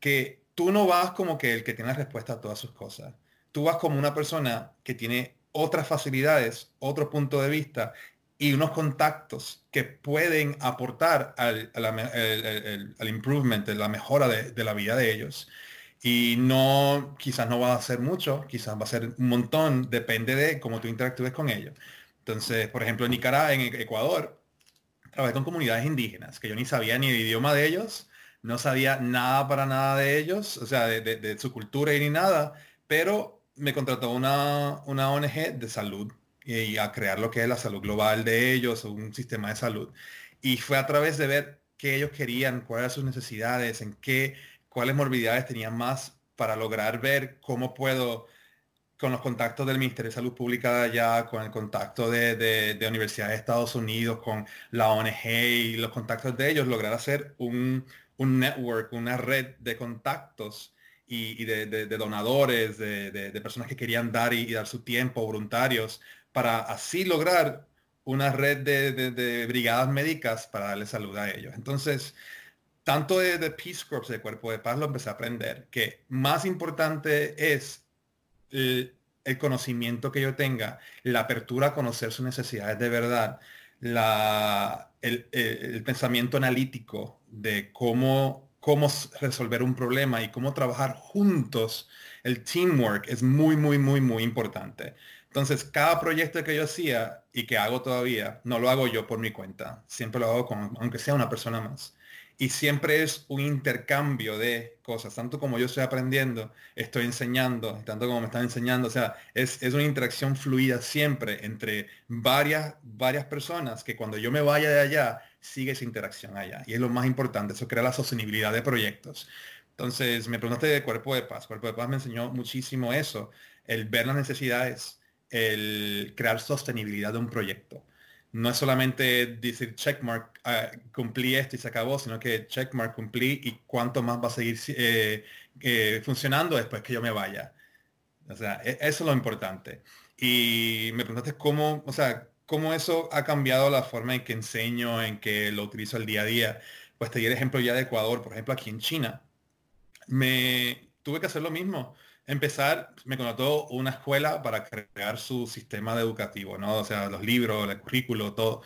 que tú no vas como que el que tiene la respuesta a todas sus cosas tú vas como una persona que tiene otras facilidades, otro punto de vista y unos contactos que pueden aportar al, al, improvement, la mejora de, la vida de ellos. Y no, quizás no va a ser mucho, quizás va a ser un montón, depende de cómo tú interactúes con ellos. Entonces, por ejemplo, en Nicaragua, en Ecuador, trabajé con comunidades indígenas, que yo ni sabía ni el idioma de ellos, no sabía nada para nada de ellos, o sea, de, su cultura y ni nada, pero me contrató una, una ONG de salud y, a crear lo que es la salud global de ellos, un sistema de salud. Y fue a través de ver qué ellos querían, cuáles eran sus necesidades, en qué, cuáles morbidades tenían más para lograr ver cómo puedo, con los contactos del Ministerio de Salud Pública de allá, con el contacto de, de, de Universidad de Estados Unidos, con la ONG y los contactos de ellos, lograr hacer un, un network, una red de contactos y, de, donadores, de, personas que querían dar y, dar su tiempo, voluntarios, para así lograr una red de, brigadas médicas para darle salud a ellos. Entonces, tanto de, Peace Corps, de Cuerpo de Paz, lo empecé a aprender, que más importante es el, conocimiento que yo tenga, la apertura a conocer sus necesidades de verdad, la, el pensamiento analítico de cómo cómo resolver un problema y cómo trabajar juntos, el teamwork es muy, muy, muy, muy importante. Entonces, cada proyecto que yo hacía y que hago todavía, no lo hago yo por mi cuenta, siempre lo hago con, aunque sea una persona más y siempre es un intercambio de cosas, tanto como yo estoy aprendiendo, estoy enseñando, tanto como me están enseñando, o sea, es, es, una interacción fluida siempre entre varias, varias personas que cuando yo me vaya de allá, sigue esa interacción allá. Y es lo más importante, eso crea la sostenibilidad de proyectos. Entonces, me preguntaste de Cuerpo de Paz. Cuerpo de Paz me enseñó muchísimo eso, el ver las necesidades, el crear sostenibilidad de un proyecto no es solamente decir checkmark, ah, cumplí esto y se acabó, sino que checkmark, cumplí y cuánto más va a seguir eh, eh, funcionando después que yo me vaya. O sea, e, eso es lo importante. Y me preguntaste cómo, o sea, cómo eso ha cambiado la forma en que enseño, en que lo utilizo el día a día. Pues te di el ejemplo ya de Ecuador, por ejemplo, aquí en China. Me tuve que hacer lo mismo empezar, me contrató una escuela para crear su sistema educativo, ¿no? O sea, los libros, el currículo, todo.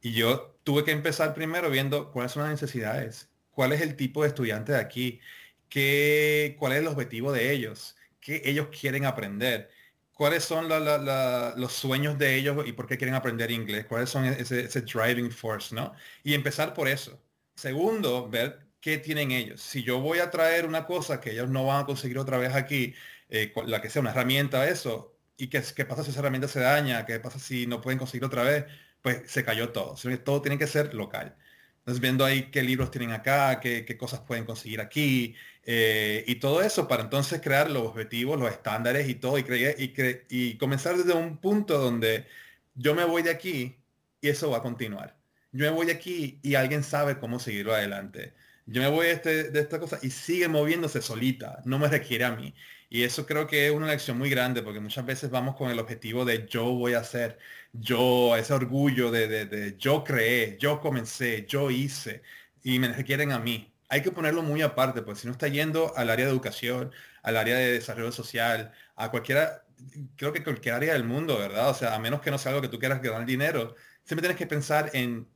Y yo tuve que empezar primero viendo cuáles son las necesidades, cuál es el tipo de estudiante de aquí, qué, cuál es el objetivo de ellos, qué ellos quieren aprender, cuáles son los sueños de ellos y por qué quieren aprender inglés, cuáles son ese, ese driving force, ¿no? Y empezar por eso. Segundo, ver ¿qué tienen ellos? Si yo voy a traer una cosa que ellos no van a conseguir otra vez aquí, eh, la que sea una herramienta, eso, y qué, qué pasa si esa herramienta se daña, qué pasa si no pueden conseguir otra vez, pues se cayó todo. Todo tiene que ser local. Entonces viendo ahí qué libros tienen acá, qué, qué cosas pueden conseguir aquí, eh, y todo eso para entonces crear los objetivos, los estándares y todo, y, y, y comenzar desde un punto donde yo me voy de aquí y eso va a continuar. Yo me voy de aquí y alguien sabe cómo seguirlo adelante yo me voy de, este, de esta cosa y sigue moviéndose solita, no me requiere a mí. Y eso creo que es una lección muy grande porque muchas veces vamos con el objetivo de yo voy a hacer, yo, ese orgullo de, de, de yo creé, yo comencé, yo hice y me requieren a mí. Hay que ponerlo muy aparte, porque si no está yendo al área de educación, al área de desarrollo social, a cualquiera, creo que cualquier área del mundo, ¿verdad? O sea, a menos que no sea algo que tú quieras ganar dinero, siempre tienes que pensar en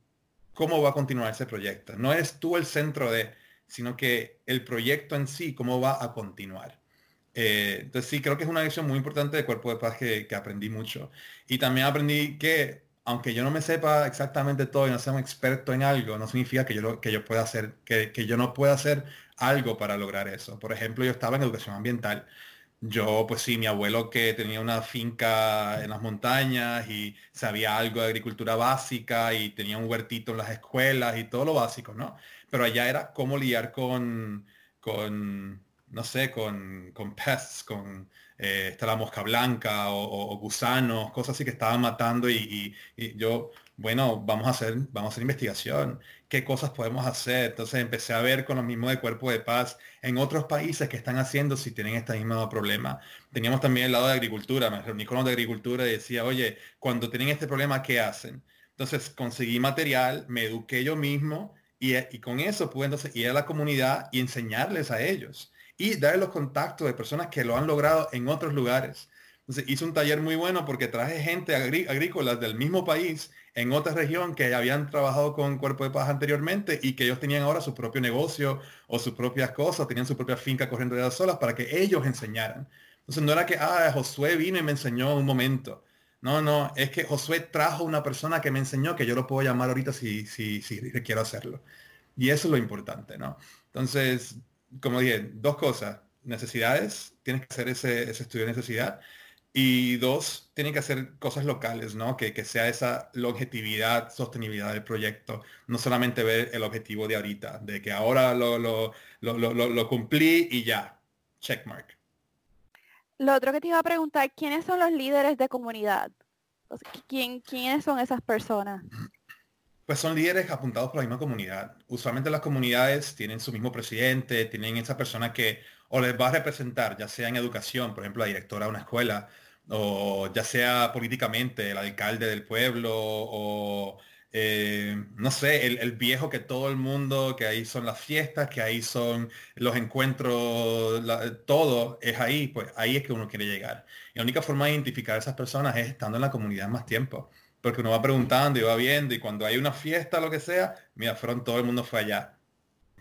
cómo va a continuar ese proyecto. No eres tú el centro de, sino que el proyecto en sí, cómo va a continuar. Eh, entonces sí, creo que es una lección muy importante de Cuerpo de Paz que, aprendí mucho. Y también aprendí que, aunque yo no me sepa exactamente todo y no sea un experto en algo, no significa que yo, que yo pueda hacer, que, que yo no pueda hacer algo para lograr eso. Por ejemplo, yo estaba en educación ambiental. Yo, pues sí, mi abuelo que tenía una finca en las montañas y sabía algo de agricultura básica y tenía un huertito en las escuelas y todo lo básico, ¿no? Pero allá era cómo lidiar con, con no sé, con, con pests, con eh, la mosca blanca o, gusanos, cosas así que estaban matando y, yo, bueno, vamos a hacer, vamos a hacer investigación, qué cosas podemos hacer. Entonces empecé a ver con lo mismo de cuerpo de paz en otros países que están haciendo si tienen este mismo problema. Teníamos también el lado de agricultura, me reuní con los de agricultura y decía, oye, cuando tienen este problema, ¿qué hacen? Entonces conseguí material, me eduqué yo mismo y, y con eso pude entonces ir a la comunidad y enseñarles a ellos y darle los contactos de personas que lo han logrado en otros lugares. Entonces hice un taller muy bueno porque traje gente agrícola del mismo país en otra región que habían trabajado con Cuerpo de Paz anteriormente y que ellos tenían ahora su propio negocio o sus propias cosas, tenían su propia finca corriendo de las solas para que ellos enseñaran. Entonces no era que, ah, Josué vino y me enseñó un momento. No, no, es que Josué trajo una persona que me enseñó que yo lo puedo llamar ahorita si, si, si quiero hacerlo. Y eso es lo importante, ¿no? Entonces, como dije, dos cosas. Necesidades, tienes que hacer ese, estudio de necesidad. Y dos, tienen que hacer cosas locales, ¿no? Que, sea esa longevidad, sostenibilidad del proyecto. No solamente ver el objetivo de ahorita, de que ahora lo, lo, lo, cumplí y ya. Checkmark. Lo otro que te iba a preguntar, ¿quiénes son los líderes de comunidad? ¿Quién, ¿Quiénes son esas personas? Pues son líderes apuntados por la misma comunidad. Usualmente las comunidades tienen su mismo presidente, tienen esa persona que o les va a representar, ya sea en educación, por ejemplo, la directora de una escuela, o ya sea políticamente, el alcalde del pueblo, o eh, no sé, el, viejo que todo el mundo, que ahí son las fiestas, que ahí son los encuentros, todo es ahí, pues ahí es que uno quiere llegar. Y la única forma de identificar a esas personas es estando en la comunidad más tiempo porque uno va preguntando y va viendo y cuando hay una fiesta, lo que sea, mira, fueron todo el mundo fue allá.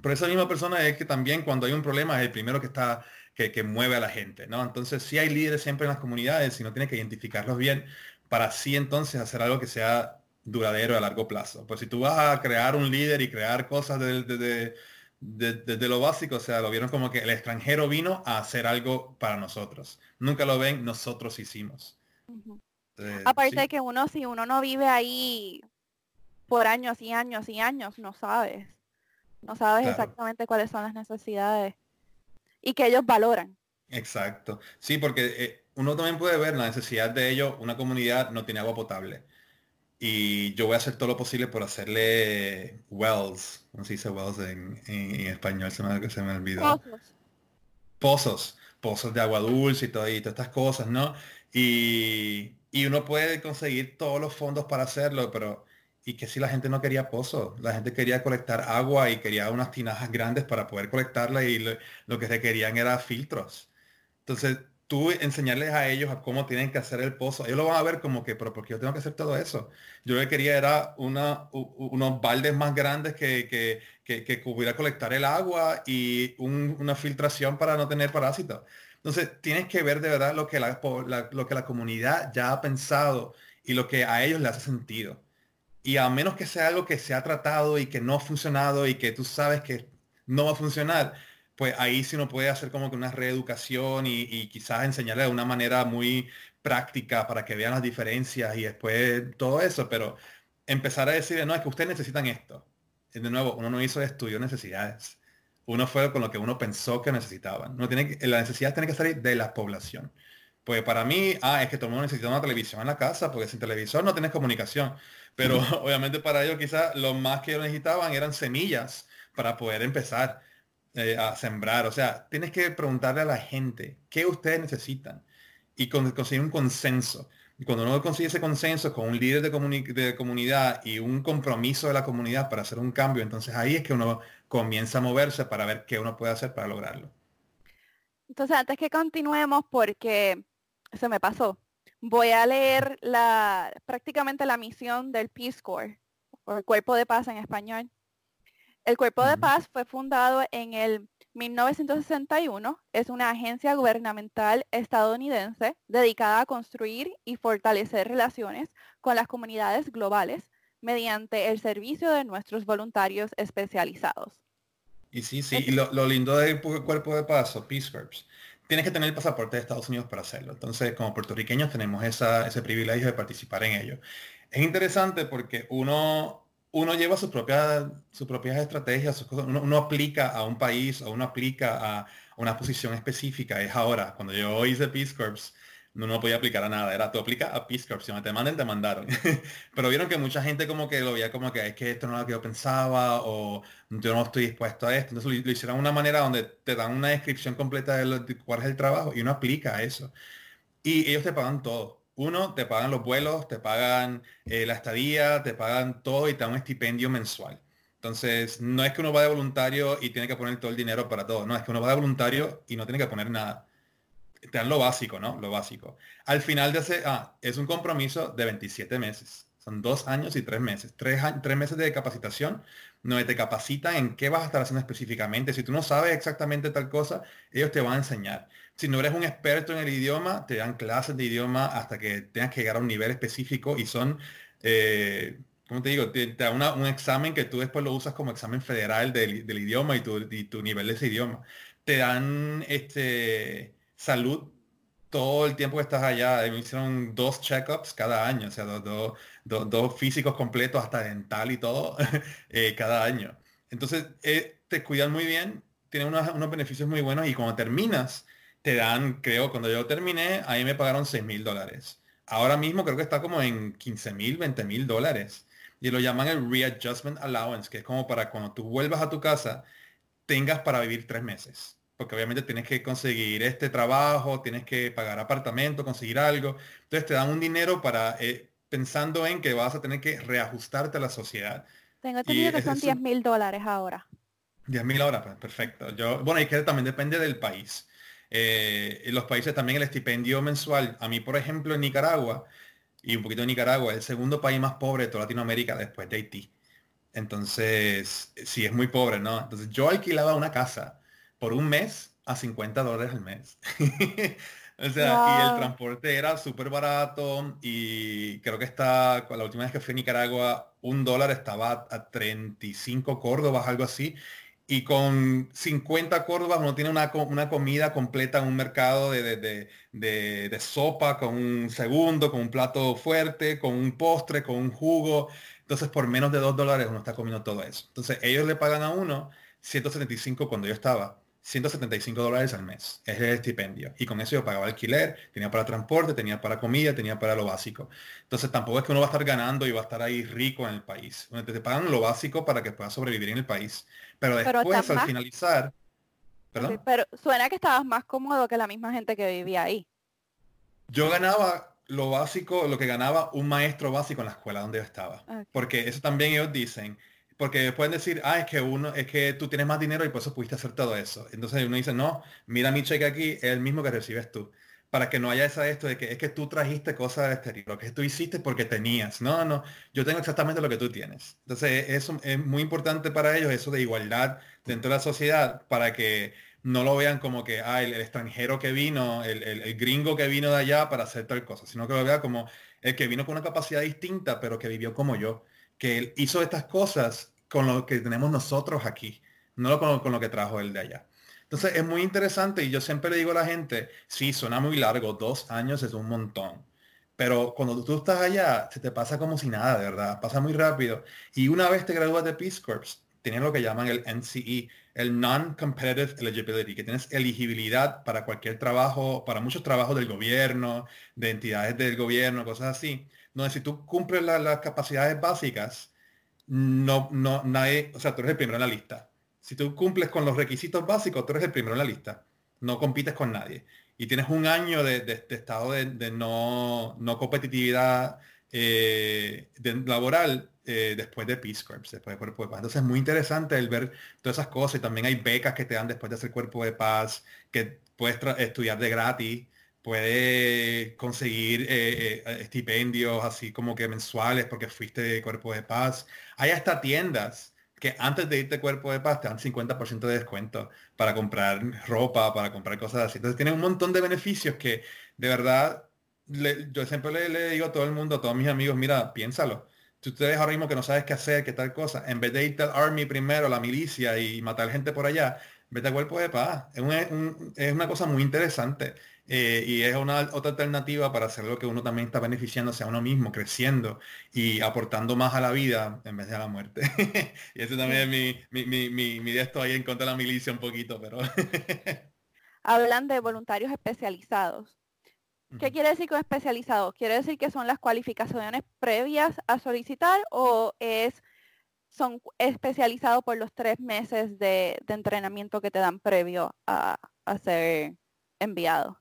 Pero esa misma persona es que también cuando hay un problema es el primero que está, que, mueve a la gente, ¿no? Entonces sí hay líderes siempre en las comunidades y no tiene que identificarlos bien para así entonces hacer algo que sea duradero a largo plazo. Pues si tú vas a crear un líder y crear cosas desde, desde, lo básico, o sea, lo vieron como que el extranjero vino a hacer algo para nosotros. Nunca lo ven, nosotros hicimos. Eh, Aparte de que uno, si uno no vive ahí por años y años y años, no sabes. No sabes exactamente cuáles son las necesidades y que ellos valoran. Exacto. Sí, porque eh, uno también puede ver la necesidad de ellos. Una comunidad no tiene agua potable. Y yo voy a hacer todo lo posible por hacerle wells. ¿Cómo se dice wells en, español? Se me, se me olvidó. Pozos. Pozos. Pozos de agua dulce y, todo, y todas estas cosas, ¿no? Y, y uno puede conseguir todos los fondos para hacerlo, pero y que si la gente no quería pozos, la gente quería colectar agua y quería unas tinajas grandes para poder colectarla y lo, que requerían era filtros. Entonces, tú enseñarles a ellos a cómo tienen que hacer el pozo, ellos lo van a ver como que, pero ¿por qué yo tengo que hacer todo eso? Yo lo que quería era una, unos baldes más grandes que, que, que, pudiera colectar el agua y una filtración para no tener parásitos. Entonces, tienes que ver de verdad lo que la, lo que la comunidad ya ha pensado y lo que a ellos le hace sentido. Y a menos que sea algo que se ha tratado y que no ha funcionado y que tú sabes que no va a funcionar, pues ahí sí uno puede hacer como que una reeducación y, quizás enseñarle de una manera muy práctica para que vean las diferencias y después todo eso, pero empezar a decir, no, es que ustedes necesitan esto. De nuevo, uno no hizo estudio de necesidades uno fue con lo que uno pensó que necesitaban. No tiene la necesidad tiene que salir de la población. Pues para mí, ah, es que todo el mundo necesita una televisión en la casa, porque sin televisor no tienes comunicación. Pero obviamente para ellos quizás lo más que ellos necesitaban eran semillas para poder empezar eh, a sembrar. O sea, tienes que preguntarle a la gente qué ustedes necesitan y conseguir un consenso. Y cuando uno consigue ese consenso con un líder de, de, comunidad y un compromiso de la comunidad para hacer un cambio, entonces ahí es que uno comienza a moverse para ver qué uno puede hacer para lograrlo. Entonces, antes que continuemos, porque se me pasó, voy a leer la, prácticamente la misión del Peace Corps, o el Cuerpo de Paz en español. El Cuerpo de Paz fue fundado en el 1961 es una agencia gubernamental estadounidense dedicada a construir y fortalecer relaciones con las comunidades globales mediante el servicio de nuestros voluntarios especializados. Y sí, sí, y lo, lindo del cuerpo de paz o Peace Corps, tienes que tener el pasaporte de Estados Unidos para hacerlo. Entonces, como puertorriqueños tenemos ese privilegio de participar en ello. Es interesante porque uno uno lleva sus propias, sus propias estrategias, uno, aplica a un país o uno aplica a una posición específica. Es ahora, cuando yo hice Peace Corps, no, no podía aplicar a nada, era tú aplica a Peace Corps, si no te mandan, te mandaron. Pero vieron que mucha gente como que lo veía como que es que esto no es lo que yo pensaba o yo no estoy dispuesto a esto. Entonces lo, hicieron de una manera donde te dan una descripción completa de, de cuál es el trabajo y uno aplica eso. Y ellos te pagan todo uno, te pagan los vuelos, te pagan eh, la estadía, te pagan todo y te dan un estipendio mensual. Entonces, no es que uno va de voluntario y tiene que poner todo el dinero para todo. No, es que uno va de voluntario y no tiene que poner nada. Te dan lo básico, ¿no? Lo básico. Al final de ese, ah, es un compromiso de 27 meses. Son dos años y tres meses. Tres, tres meses de capacitación donde te capacitan en qué vas a estar haciendo específicamente. Si tú no sabes exactamente tal cosa, ellos te van a enseñar. Si no eres un experto en el idioma, te dan clases de idioma hasta que tengas que llegar a un nivel específico y son, eh, ¿cómo te digo? Te, da un examen que tú después lo usas como examen federal del, idioma y tu, nivel de ese idioma. Te dan este, salud todo el tiempo que estás allá. Me hicieron dos checkups cada año, o sea, dos, físicos completos, hasta dental y todo, eh, cada año. Entonces, eh, te cuidan muy bien, tienen unos, unos beneficios muy buenos y cuando terminas, te dan, creo, cuando yo terminé, ahí me pagaron 6 mil dólares. Ahora mismo creo que está como en 15 mil, 20 mil dólares. Y lo llaman el Readjustment Allowance, que es como para cuando tú vuelvas a tu casa, tengas para vivir tres meses. Porque obviamente tienes que conseguir este trabajo, tienes que pagar apartamento, conseguir algo. Entonces te dan un dinero para, eh, pensando en que vas a tener que reajustarte a la sociedad. Tengo entendido que son 10 mil dólares ahora. 10 mil ahora, pues perfecto. Yo, bueno, y que también depende del país. Eh, en los países también el estipendio mensual, a mí por ejemplo en Nicaragua, y un poquito en Nicaragua, es el segundo país más pobre de toda Latinoamérica después de Haití. Entonces, sí, es muy pobre, ¿no? Entonces yo alquilaba una casa por un mes a 50 dólares al mes. o sea, y el transporte era súper barato y creo que está, la última vez que fui a Nicaragua, un dólar estaba a 35 córdobas, algo así y con 50 córdobas uno tiene una, una comida completa en un mercado de, de, de, sopa, con un segundo, con un plato fuerte, con un postre, con un jugo. Entonces por menos de 2 dólares uno está comiendo todo eso. Entonces ellos le pagan a uno 175 cuando yo estaba. 175 dólares al mes. Es el estipendio. Y con eso yo pagaba alquiler, tenía para transporte, tenía para comida, tenía para lo básico. Entonces tampoco es que uno va a estar ganando y va a estar ahí rico en el país. Te pagan lo básico para que puedas sobrevivir en el país. Pero después, al finalizar... ¿Perdón? pero suena que estabas más cómodo que la misma gente que vivía ahí. Yo ganaba lo básico, lo que ganaba un maestro básico en la escuela donde yo estaba. Porque eso también ellos dicen porque pueden decir, ah, es que uno, es que tú tienes más dinero y por eso pudiste hacer todo eso. Entonces uno dice, no, mira mi cheque aquí, es el mismo que recibes tú. Para que no haya esa esto de que es que tú trajiste cosas del exterior, lo que tú hiciste porque tenías. No, no, yo tengo exactamente lo que tú tienes. Entonces eso es muy importante para ellos, eso de igualdad dentro de la sociedad, para que no lo vean como que, ah, el, extranjero que vino, el, el, gringo que vino de allá para hacer tal cosa, sino que lo vean como el que vino con una capacidad distinta, pero que vivió como yo que él hizo estas cosas con lo que tenemos nosotros aquí, no con, con lo que trajo él de allá. Entonces es muy interesante y yo siempre le digo a la gente, sí, suena muy largo, dos años es un montón, pero cuando tú estás allá, se te pasa como si nada, de verdad, pasa muy rápido. Y una vez te gradúas de Peace Corps, tienes lo que llaman el NCE, el Non-Competitive Eligibility, que tienes elegibilidad para cualquier trabajo, para muchos trabajos del gobierno, de entidades del gobierno, cosas así donde si tú cumples las capacidades básicas, no, no, nadie, o sea, tú eres el primero en la lista. Si tú cumples con los requisitos básicos, tú eres el primero en la lista. No compites con nadie. Y tienes un año de, estado de, no, no competitividad eh, laboral eh, después de Peace Corps, después de Cuerpo de Paz. Entonces es muy interesante el ver todas esas cosas y también hay becas que te dan después de hacer Cuerpo de Paz, que puedes estudiar de gratis, puedes conseguir eh, eh, estipendios así como que mensuales porque fuiste de Cuerpo de Paz. Hay hasta tiendas que antes de irte Cuerpo de Paz te dan 50% de descuento para comprar ropa, para comprar cosas así. Entonces tiene un montón de beneficios que de verdad yo siempre le, digo a todo el mundo, a todos mis amigos, mira, piénsalo si ustedes ahora mismo que no sabes qué hacer, qué tal cosa, en vez de irte al army primero, la milicia y matar gente por allá, vete a cuerpo de paz. Es, una cosa muy interesante eh, y es una otra alternativa para hacer lo que uno también está beneficiándose a uno mismo, creciendo y aportando más a la vida en vez de a la muerte. y ese también es mi, mi, mi, mi, mi de esto ahí en contra de la milicia un poquito, pero... Hablan de voluntarios especializados. ¿Qué quiere decir con especializado? ¿Quiere decir que son las cualificaciones previas a solicitar o es son especializados por los tres meses de, entrenamiento que te dan previo a, ser enviado?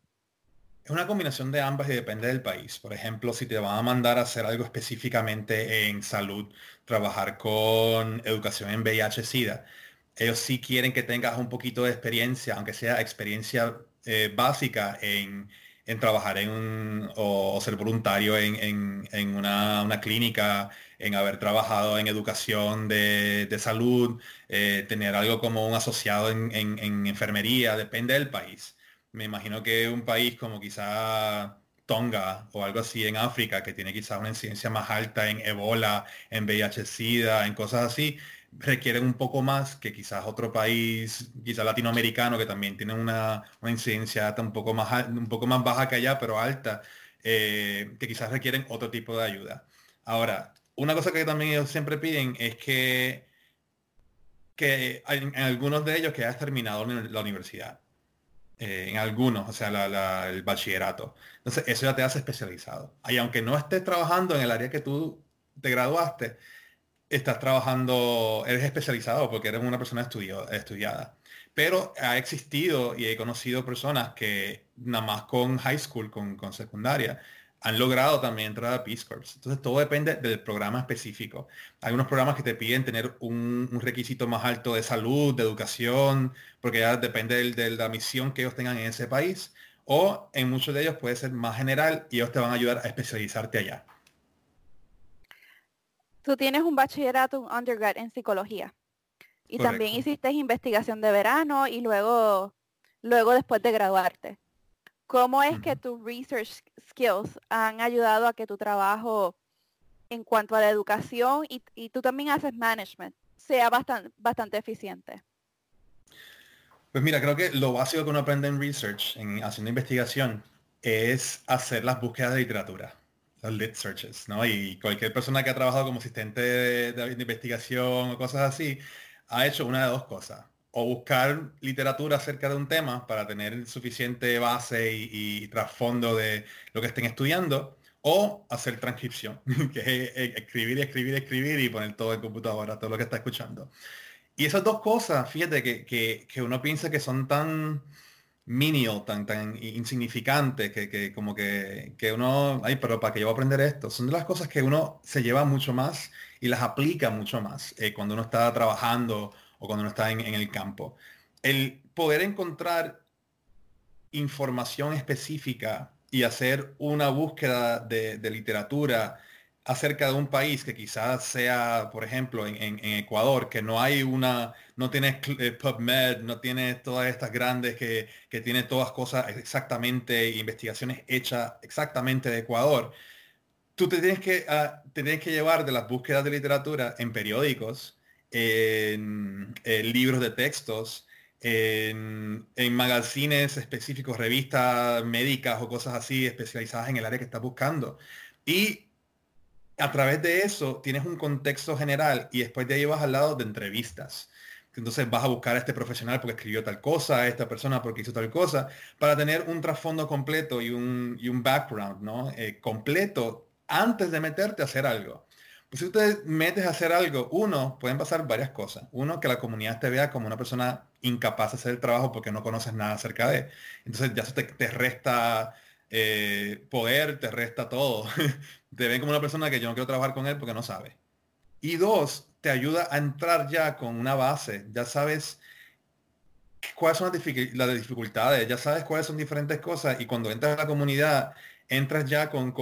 Es una combinación de ambas y depende del país. Por ejemplo, si te van a mandar a hacer algo específicamente en salud, trabajar con educación en VIH-Sida, ellos sí quieren que tengas un poquito de experiencia, aunque sea experiencia eh, básica en en trabajar en un, o, ser voluntario en, una, clínica, en haber trabajado en educación de, salud, eh, tener algo como un asociado en, enfermería, depende del país. Me imagino que un país como quizá Tonga o algo así en África, que tiene quizá una incidencia más alta en Ebola, en VIH-Sida, en cosas así, requieren un poco más que quizás otro país, quizás latinoamericano, que también tiene una, incidencia un poco, más, baja que allá, pero alta, eh, que quizás requieren otro tipo de ayuda. Ahora, una cosa que también ellos siempre piden es que, que en, algunos de ellos que hayas terminado la universidad. Eh, en algunos, o sea, el bachillerato. Entonces, eso ya te hace especializado. Y aunque no estés trabajando en el área que tú te graduaste, estás trabajando, eres especializado porque eres una persona estudiada. Pero ha existido y he conocido personas que nada más con high school, con, secundaria, han logrado también entrar a Peace Corps. Entonces todo depende del programa específico. Hay unos programas que te piden tener un, requisito más alto de salud, de educación, porque ya depende de la misión que ellos tengan en ese país. O en muchos de ellos puede ser más general y ellos te van a ayudar a especializarte allá. Tú tienes un bachillerato, un undergrad en psicología. Y también hiciste investigación de verano y luego, luego después de graduarte. ¿Cómo es que tus research skills han ayudado a que tu trabajo en cuanto a la educación y, tú también haces management sea bastante, bastante eficiente? Pues mira, creo que lo básico que uno aprende en research, en haciendo investigación, es hacer las búsquedas de literatura los lit searches, ¿no? Y cualquier persona que ha trabajado como asistente de, investigación o cosas así, ha hecho una de dos cosas. O buscar literatura acerca de un tema para tener suficiente base y, trasfondo de lo que estén estudiando, o hacer transcripción, que es escribir, escribir, escribir y poner todo en computadora, todo lo que está escuchando. Y esas dos cosas, fíjate que, que, que uno piensa que son tan menial, tan, tan insignificante, que, como que, uno, ay, pero para que yo voy a aprender esto, son de las cosas que uno se lleva mucho más y las aplica mucho más eh, cuando uno está trabajando o cuando uno está en, el campo. El poder encontrar información específica y hacer una búsqueda de, literatura acerca de un país que quizás sea, por ejemplo, en, Ecuador, que no hay una, no tienes eh, PubMed, no tienes todas estas grandes que, que tiene todas cosas exactamente, investigaciones hechas exactamente de Ecuador. Tú te tienes que, uh, tienes que llevar de las búsquedas de literatura en periódicos, en, libros de textos, en, en, magazines específicos, revistas médicas o cosas así especializadas en el área que estás buscando. Y a través de eso tienes un contexto general y después de ahí vas al lado de entrevistas. Entonces vas a buscar a este profesional porque escribió tal cosa, a esta persona porque hizo tal cosa, para tener un trasfondo completo y un, un background ¿no? Eh, completo antes de meterte a hacer algo. Si usted metes a hacer algo, uno, pueden pasar varias cosas. Uno, que la comunidad te vea como una persona incapaz de hacer el trabajo porque no conoces nada acerca de. Entonces ya te, resta eh, poder, te resta todo. te ven como una persona que yo no quiero trabajar con él porque no sabe. Y dos, te ayuda a entrar ya con una base. Ya sabes cuáles son las, dificultades, ya sabes cuáles son diferentes cosas y cuando entras a la comunidad entras ya con,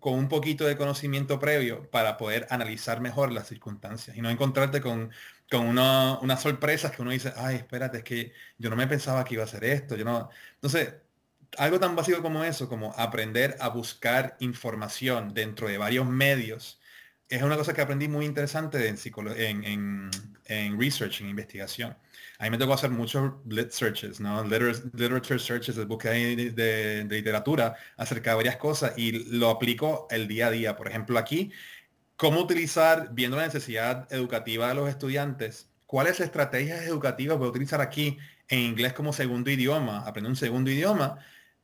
un poquito de conocimiento previo para poder analizar mejor las circunstancias y no encontrarte con, con unas sorpresas que uno dice, ay, espérate, es que yo no me pensaba que iba a hacer esto, yo no... Entonces, algo tan básico como eso, como aprender a buscar información dentro de varios medios, es una cosa que aprendí muy interesante en, en, en research, en investigación a mí me tocó hacer muchos lit searches, ¿no? literature searches, de búsqueda de, literatura acerca de varias cosas y lo aplico el día a día. Por ejemplo, aquí, cómo utilizar, viendo la necesidad educativa de los estudiantes, cuáles estrategias educativas voy a utilizar aquí en inglés como segundo idioma, aprender un segundo idioma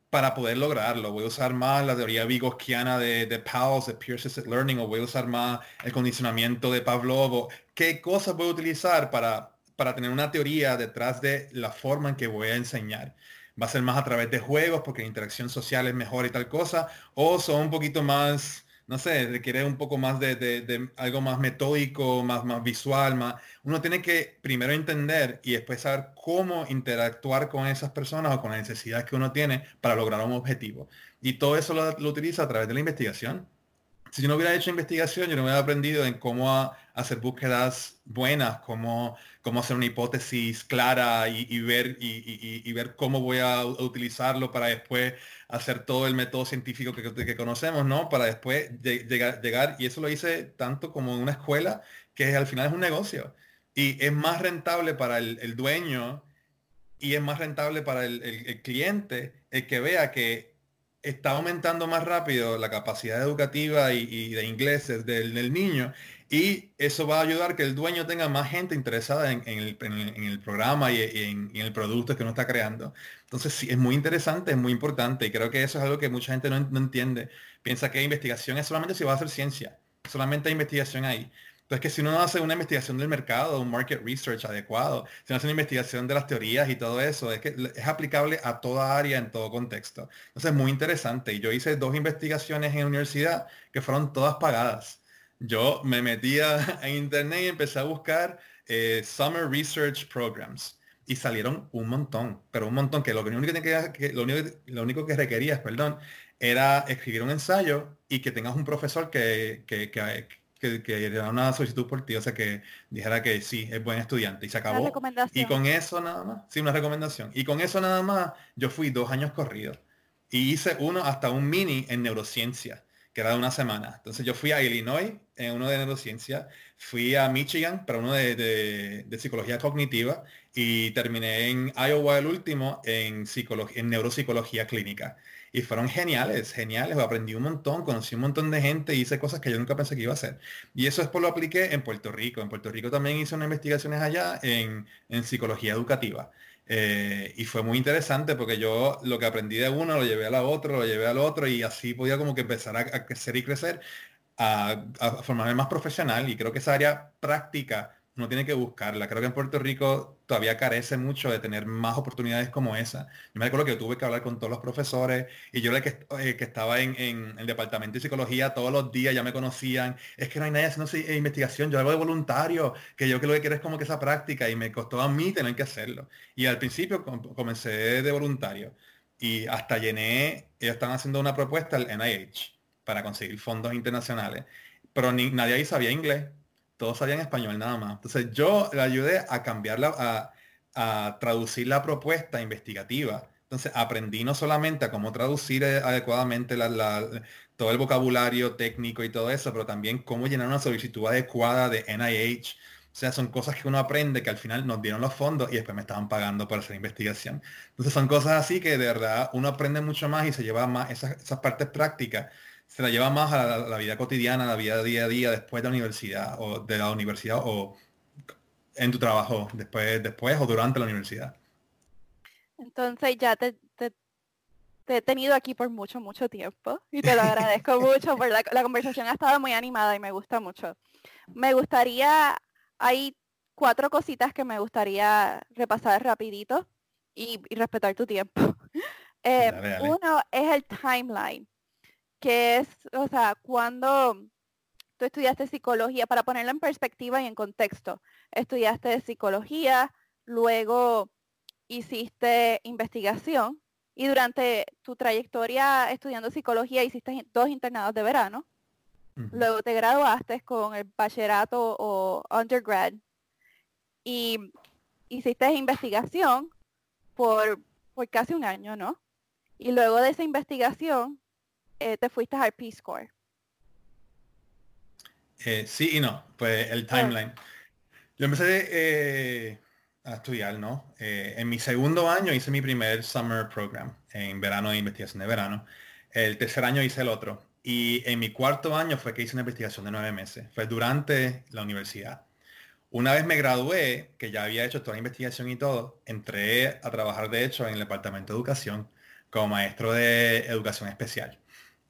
para poder lograrlo. Voy a usar más la teoría vygotsquiana de, de Powell, de Assisted Learning, o voy a usar más el condicionamiento de Pavlov, qué cosas voy a utilizar para para tener una teoría detrás de la forma en que voy a enseñar. Va a ser más a través de juegos porque la interacción social es mejor y tal cosa, o son un poquito más, no sé, requiere un poco más de, algo más metódico, más, más visual, más... Uno tiene que primero entender y después saber cómo interactuar con esas personas o con las necesidades que uno tiene para lograr un objetivo. Y todo eso lo, lo utiliza a través de la investigación si yo no hubiera hecho investigación, yo no hubiera aprendido en cómo hacer búsquedas buenas, cómo, cómo hacer una hipótesis clara y, ver, y, ver cómo voy a utilizarlo para después hacer todo el método científico que, que conocemos, ¿no? Para después llegar, llegar, y eso lo hice tanto como en una escuela, que al final es un negocio. Y es más rentable para el, dueño y es más rentable para el, el cliente el que vea que está aumentando más rápido la capacidad educativa y, de inglés del, niño y eso va a ayudar que el dueño tenga más gente interesada en, el, programa y, en, el producto que uno está creando. Entonces sí, es muy interesante, es muy importante y creo que eso es algo que mucha gente no, no entiende. Piensa que investigación es solamente si va a hacer ciencia, solamente hay investigación ahí. Entonces, que si uno hace una investigación del mercado, un market research adecuado, si uno hace una investigación de las teorías y todo eso, es que es aplicable a toda área, en todo contexto. Entonces, es muy interesante. Y yo hice dos investigaciones en la universidad que fueron todas pagadas. Yo me metía en internet y empecé a buscar eh, Summer Research Programs. Y salieron un montón, pero un montón, que lo único que, que, lo único, lo único que requerías, perdón, era escribir un ensayo y que tengas un profesor que, que, que, que, que una solicitud por ti, o sea, que dijera que sí, es buen estudiante y se acabó. Y con eso nada más, sí, una recomendación. Y con eso nada más, yo fui dos años corridos y hice uno hasta un mini en neurociencia, que era de una semana. Entonces yo fui a Illinois en uno de neurociencia, fui a Michigan para uno de, de, psicología cognitiva y terminé en Iowa el último en, en neuropsicología clínica y fueron geniales, geniales. Aprendí un montón, conocí un montón de gente, hice cosas que yo nunca pensé que iba a hacer. Y eso es por lo apliqué en Puerto Rico. En Puerto Rico también hice unas investigaciones allá en, psicología educativa. Eh, y fue muy interesante porque yo lo que aprendí de uno lo llevé a la otro, lo llevé al otro y así podía como que empezar a, crecer y crecer, a, a, formarme más profesional. Y creo que esa área práctica uno tiene que buscarla. Creo que en Puerto Rico todavía carece mucho de tener más oportunidades como esa. Yo me acuerdo que tuve que hablar con todos los profesores y yo que, eh, que estaba en, el departamento de psicología todos los días, ya me conocían. Es que no hay nadie haciendo eh, investigación, yo hago de voluntario, que yo que lo que quiero es como que esa práctica y me costó a mí tener que hacerlo. Y al principio comencé de voluntario y hasta llené, ellos están haciendo una propuesta al NIH para conseguir fondos internacionales, pero ni, nadie ahí sabía inglés todos sabían español nada más. Entonces yo le ayudé a cambiarla, a, traducir la propuesta investigativa. Entonces aprendí no solamente a cómo traducir eh, adecuadamente todo el vocabulario técnico y todo eso, pero también cómo llenar una solicitud adecuada de NIH. O sea, son cosas que uno aprende que al final nos dieron los fondos y después me estaban pagando por hacer investigación. Entonces son cosas así que de verdad uno aprende mucho más y se lleva más esas partes prácticas se la lleva más a la, vida cotidiana, a la vida día a día después de la universidad o de la universidad o en tu trabajo después, después o durante la universidad. Entonces ya te, he tenido aquí por mucho, mucho tiempo y te lo agradezco mucho, por la, conversación ha estado muy animada y me gusta mucho. Me gustaría, hay cuatro cositas que me gustaría repasar rapidito y, respetar tu tiempo. Eh, uno es el timeline, que es, o sea, cuando tú estudiaste psicología, para ponerlo en perspectiva y en contexto, estudiaste psicología, luego hiciste investigación y durante tu trayectoria estudiando psicología hiciste dos internados de verano. Luego te graduaste con el bachillerato o undergrad y hiciste investigación por, por casi un año, ¿no? Y luego de esa investigación eh, te fuiste al Peace Corps. Eh, sí y no, pues el ah. timeline. Yo empecé eh, a estudiar, ¿no? En mi segundo año hice mi primer summer program en verano de investigación de verano. El tercer año hice el otro. Y en mi cuarto año fue que hice una investigación de nueve meses. Fue durante la universidad. Una vez me gradué, que ya había hecho toda la investigación y todo, entré a trabajar de hecho en el departamento de educación como maestro de educación especial.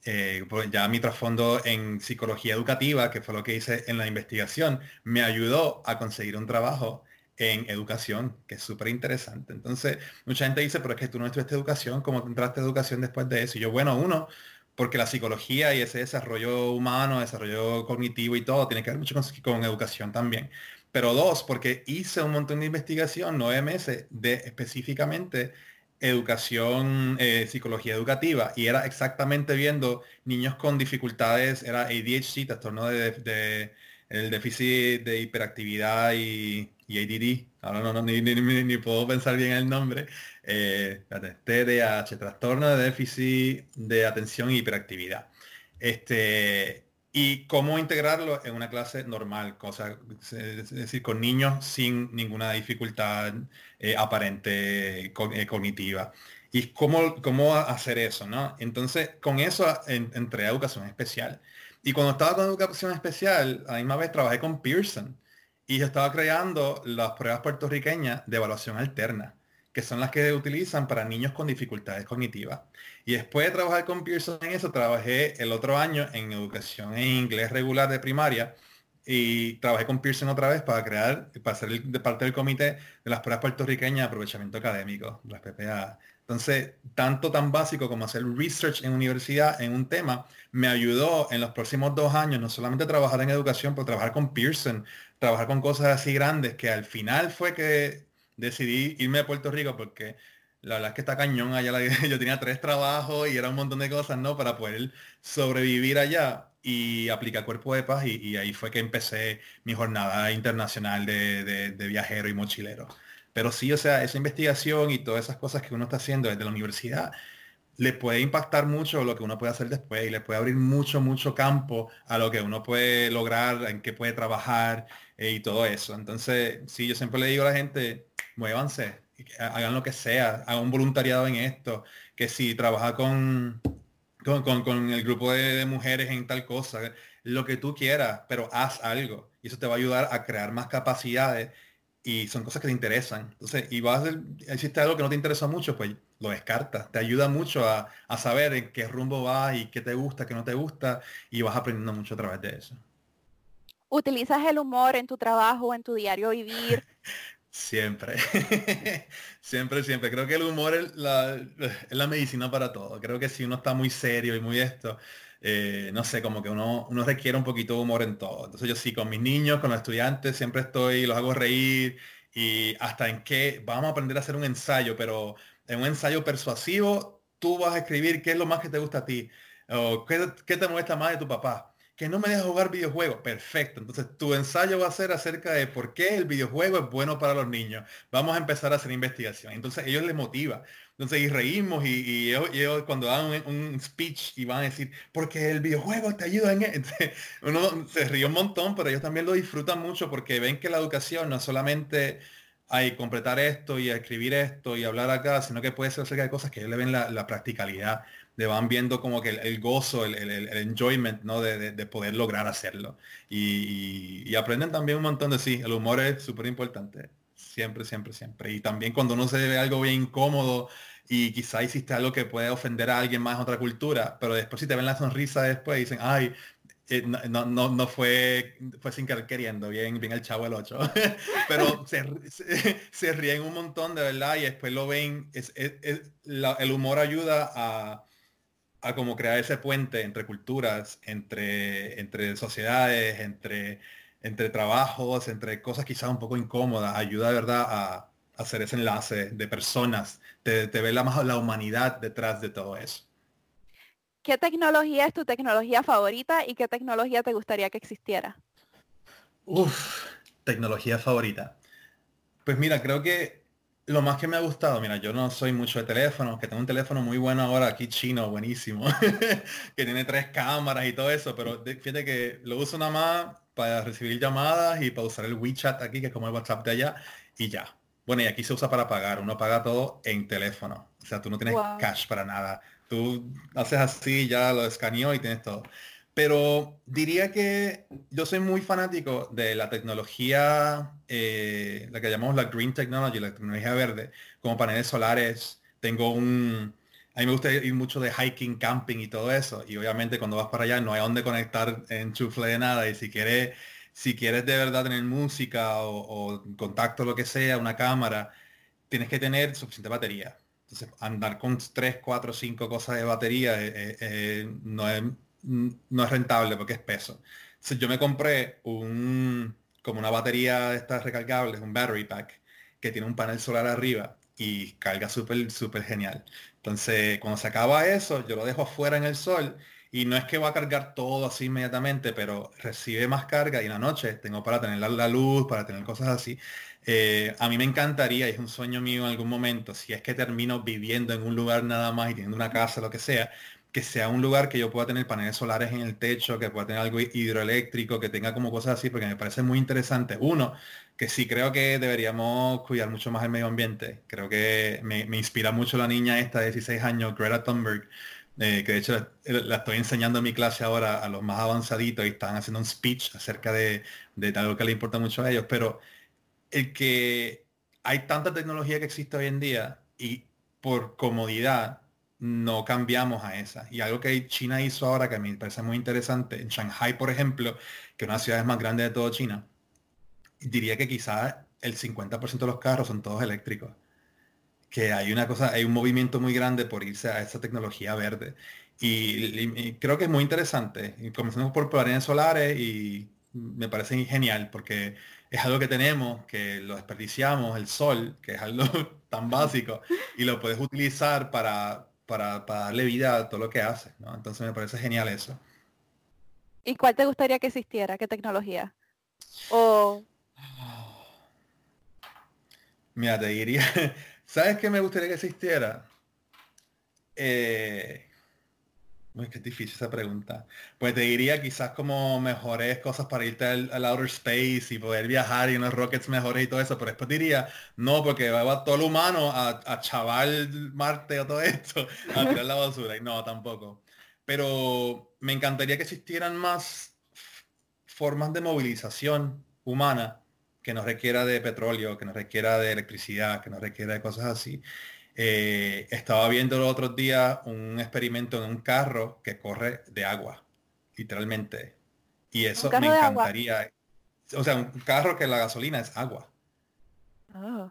Eh, pues ya mi trasfondo en psicología educativa, que fue lo que hice en la investigación, me ayudó a conseguir un trabajo en educación, que es súper interesante. Entonces, mucha gente dice, pero es que tú no estudiaste educación, ¿cómo entraste a educación después de eso? Y yo, bueno, uno, porque la psicología y ese desarrollo humano, desarrollo cognitivo y todo, tiene que ver mucho con, con educación también. Pero dos, porque hice un montón de investigación, nueve meses, de específicamente educación, eh, psicología educativa, y era exactamente viendo niños con dificultades, era ADHD, trastorno de, el déficit de hiperactividad y, y ADD, ahora no, no ni, ni, puedo pensar bien el nombre, eh, TDAH, trastorno de déficit de atención y hiperactividad. Este, y cómo integrarlo en una clase normal, cosa, es decir, con niños sin ninguna dificultad eh, aparente eh, cognitiva. Y cómo, cómo hacer eso, ¿no? Entonces, con eso entré a educación especial. Y cuando estaba con educación especial, a la misma vez trabajé con Pearson. Y yo estaba creando las pruebas puertorriqueñas de evaluación alterna que son las que utilizan para niños con dificultades cognitivas. Y después de trabajar con Pearson en eso, trabajé el otro año en educación en inglés regular de primaria y trabajé con Pearson otra vez para crear, para ser parte del comité de las pruebas puertorriqueñas de aprovechamiento académico, las PPA. Entonces, tanto tan básico como hacer research en universidad en un tema, me ayudó en los próximos dos años no solamente trabajar en educación, pero trabajar con Pearson, trabajar con cosas así grandes, que al final fue que decidí irme a Puerto Rico porque la verdad es que está cañón allá. yo tenía tres trabajos y era un montón de cosas, ¿no? Para poder sobrevivir allá y aplicar cuerpo de paz y, ahí fue que empecé mi jornada internacional de, viajero y mochilero. Pero sí, o sea, esa investigación y todas esas cosas que uno está haciendo desde la universidad le puede impactar mucho lo que uno puede hacer después y le puede abrir mucho, mucho campo a lo que uno puede lograr, en qué puede trabajar eh, y todo eso. Entonces, sí, yo siempre le digo a la gente, muévanse, hagan lo que sea, hagan un voluntariado en esto, que si trabaja con, con, el grupo de, mujeres en tal cosa, lo que tú quieras, pero haz algo. Y eso te va a ayudar a crear más capacidades y son cosas que te interesan. Entonces, y vas a hacer, existe algo que no te interesa mucho, pues lo descartas. Te ayuda mucho a, a saber en qué rumbo vas y qué te gusta, qué no te gusta, y vas aprendiendo mucho a través de eso. ¿Utilizas el humor en tu trabajo, en tu diario vivir? Siempre, siempre, siempre. Creo que el humor es la, medicina para todo. Creo que si uno está muy serio y muy esto, eh, no sé, como que uno, uno requiere un poquito de humor en todo. Entonces yo sí, con mis niños, con los estudiantes, siempre estoy, los hago reír y hasta en qué vamos a aprender a hacer un ensayo, pero en un ensayo persuasivo, tú vas a escribir qué es lo más que te gusta a ti o qué, qué te molesta más de tu papá que no me deja jugar videojuegos. Perfecto. Entonces tu ensayo va a ser acerca de por qué el videojuego es bueno para los niños. Vamos a empezar a hacer investigación. Entonces ellos les motiva. Entonces y reímos y, ellos, cuando dan un, speech y van a decir, porque el videojuego te ayuda en... E-". Uno se ríe un montón, pero ellos también lo disfrutan mucho porque ven que la educación no solamente hay completar esto y escribir esto y hablar acá, sino que puede ser acerca de cosas que ellos le ven la, la practicalidad le van viendo como que el, gozo, el, el, enjoyment, ¿no? De, de, poder lograr hacerlo. Y, y, aprenden también un montón de sí, el humor es súper importante. Siempre, siempre, siempre. Y también cuando uno se ve algo bien incómodo y quizá hiciste algo que puede ofender a alguien más otra cultura, pero después si te ven la sonrisa después dicen, ay, eh, no, no, no, fue, fue sin querer queriendo, bien, bien el chavo el 8. Pero se, se, ríen un montón de verdad y después lo ven. Es, el humor ayuda a, a como crear ese puente entre culturas, entre, entre sociedades, entre, entre trabajos, entre cosas quizás un poco incómodas. Ayuda de verdad a, hacer ese enlace de personas. Te, te ve la, la humanidad detrás de todo eso. ¿Qué tecnología es tu tecnología favorita y qué tecnología te gustaría que existiera? Uf, tecnología favorita. Pues mira, creo que lo más que me ha gustado, mira, yo no soy mucho de teléfonos, que tengo un teléfono muy bueno ahora aquí chino, buenísimo, que tiene tres cámaras y todo eso, pero fíjate que lo uso nada más para recibir llamadas y para usar el WeChat aquí, que es como el WhatsApp de allá, y ya. Bueno, y aquí se usa para pagar, uno paga todo en teléfono, o sea, tú no tienes cash para nada. Tú haces así, ya lo escaneó y tienes todo. Pero diría que yo soy muy fanático de la tecnología, eh, la que llamamos la green technology, la tecnología verde, como paneles solares. Tengo un... A mí me gusta ir mucho de hiking, camping y todo eso. Y obviamente cuando vas para allá no hay dónde conectar en chufle de nada. Y si quieres, si quieres de verdad tener música o, contacto, lo que sea, una cámara, tienes que tener suficiente batería entonces, andar con 3, 4, 5 cosas de batería eh, eh, no, es, no es rentable porque es peso. Entonces, yo me compré un, como una batería de estas recargables, un battery pack, que tiene un panel solar arriba y carga súper, súper genial. Entonces, cuando se acaba eso, yo lo dejo afuera en el sol y no es que va a cargar todo así inmediatamente, pero recibe más carga y en la noche tengo para tener la luz, para tener cosas así. Eh, a mí me encantaría, y es un sueño mío en algún momento, si es que termino viviendo en un lugar nada más y teniendo una casa, lo que sea, que sea un lugar que yo pueda tener paneles solares en el techo, que pueda tener algo hidroeléctrico, que tenga como cosas así, porque me parece muy interesante. Uno, que sí creo que deberíamos cuidar mucho más el medio ambiente. Creo que me, inspira mucho la niña esta de 16 años, Greta Thunberg, eh, que de hecho la, estoy enseñando en mi clase ahora a los más avanzaditos y están haciendo un speech acerca de, de algo que le importa mucho a ellos, pero el que hay tanta tecnología que existe hoy en día y por comodidad no cambiamos a esa. Y algo que China hizo ahora que me parece muy interesante, en Shanghai, por ejemplo, que es una ciudad más grande de todo China, diría que quizás el 50% de los carros son todos eléctricos. Que hay una cosa, hay un movimiento muy grande por irse a esa tecnología verde. Y, creo que es muy interesante. Y comenzamos por paneles solares y me parece genial porque es algo que tenemos, que lo desperdiciamos, el sol, que es algo tan básico, y lo puedes utilizar para, para, darle vida a todo lo que haces, ¿no? Entonces me parece genial eso. ¿Y cuál te gustaría que existiera? ¿Qué tecnología? O... Mira, te diría, ¿sabes qué me gustaría que existiera? Eh, que es difícil esa pregunta. Pues te diría quizás como mejores cosas para irte al, outer space y poder viajar y unos rockets mejores y todo eso, pero después diría, no, porque va todo el humano a, a chaval Marte o todo esto, a tirar la basura. Y no, tampoco. Pero me encantaría que existieran más formas de movilización humana que no requiera de petróleo, que no requiera de electricidad, que no requiera de cosas así. Eh, estaba viendo los otros días un experimento en un carro que corre de agua, literalmente. Y eso me encantaría. O sea, un carro que la gasolina es agua. Oh,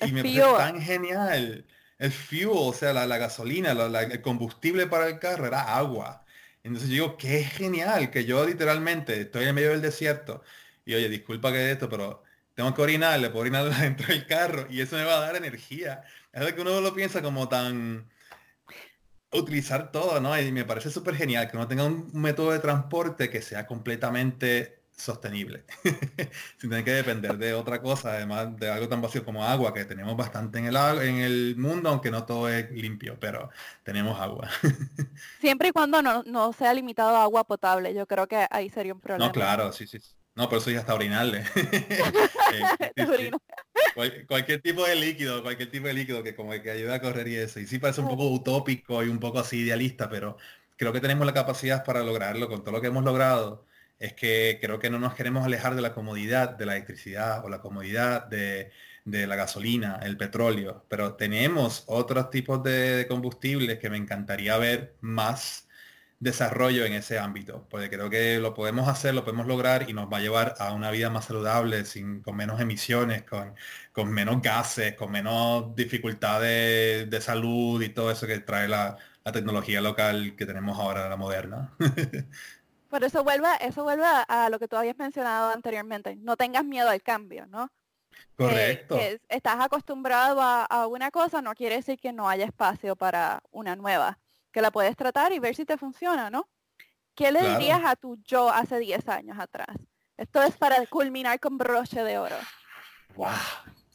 y me parece tan genial. El fuel, o sea, la, gasolina, el combustible para el carro era agua. Entonces yo digo, qué genial que yo literalmente estoy en medio del desierto. Y oye, disculpa que de esto, pero tengo que orinar, le puedo orinar dentro del carro y eso me va a dar energía es que uno lo piensa como tan utilizar todo, ¿no? Y me parece súper genial que uno tenga un método de transporte que sea completamente sostenible, sin tener que depender de otra cosa, además de algo tan vacío como agua, que tenemos bastante en el, en el mundo, aunque no todo es limpio, pero tenemos agua. Siempre y cuando no, no sea limitado a agua potable, yo creo que ahí sería un problema. No, claro, sí, sí. No, pero eso ya está orinarle. Eh, cualquier tipo de líquido, cualquier tipo de líquido que como que ayude a correr y eso. Y sí parece un poco utópico y un poco así idealista, pero creo que tenemos la capacidad para lograrlo con todo lo que hemos logrado. Es que creo que no nos queremos alejar de la comodidad de la electricidad o la comodidad de, la gasolina, el petróleo, pero tenemos otros tipos de, de combustibles que me encantaría ver más desarrollo en ese ámbito, porque creo que lo podemos hacer, lo podemos lograr y nos va a llevar a una vida más saludable, sin, con menos emisiones, con, con menos gases, con menos dificultades de salud y todo eso que trae la, la tecnología local que tenemos ahora, la moderna. Por eso vuelve, eso vuelve a, lo que tú habías mencionado anteriormente. No tengas miedo al cambio, ¿no? Correcto. estás acostumbrado a, una cosa, no quiere decir que no haya espacio para una nueva, que la puedes tratar y ver si te funciona, ¿no? ¿Qué le dirías a tu yo hace 10 años atrás? Esto es para culminar con broche de oro. ¡Wow!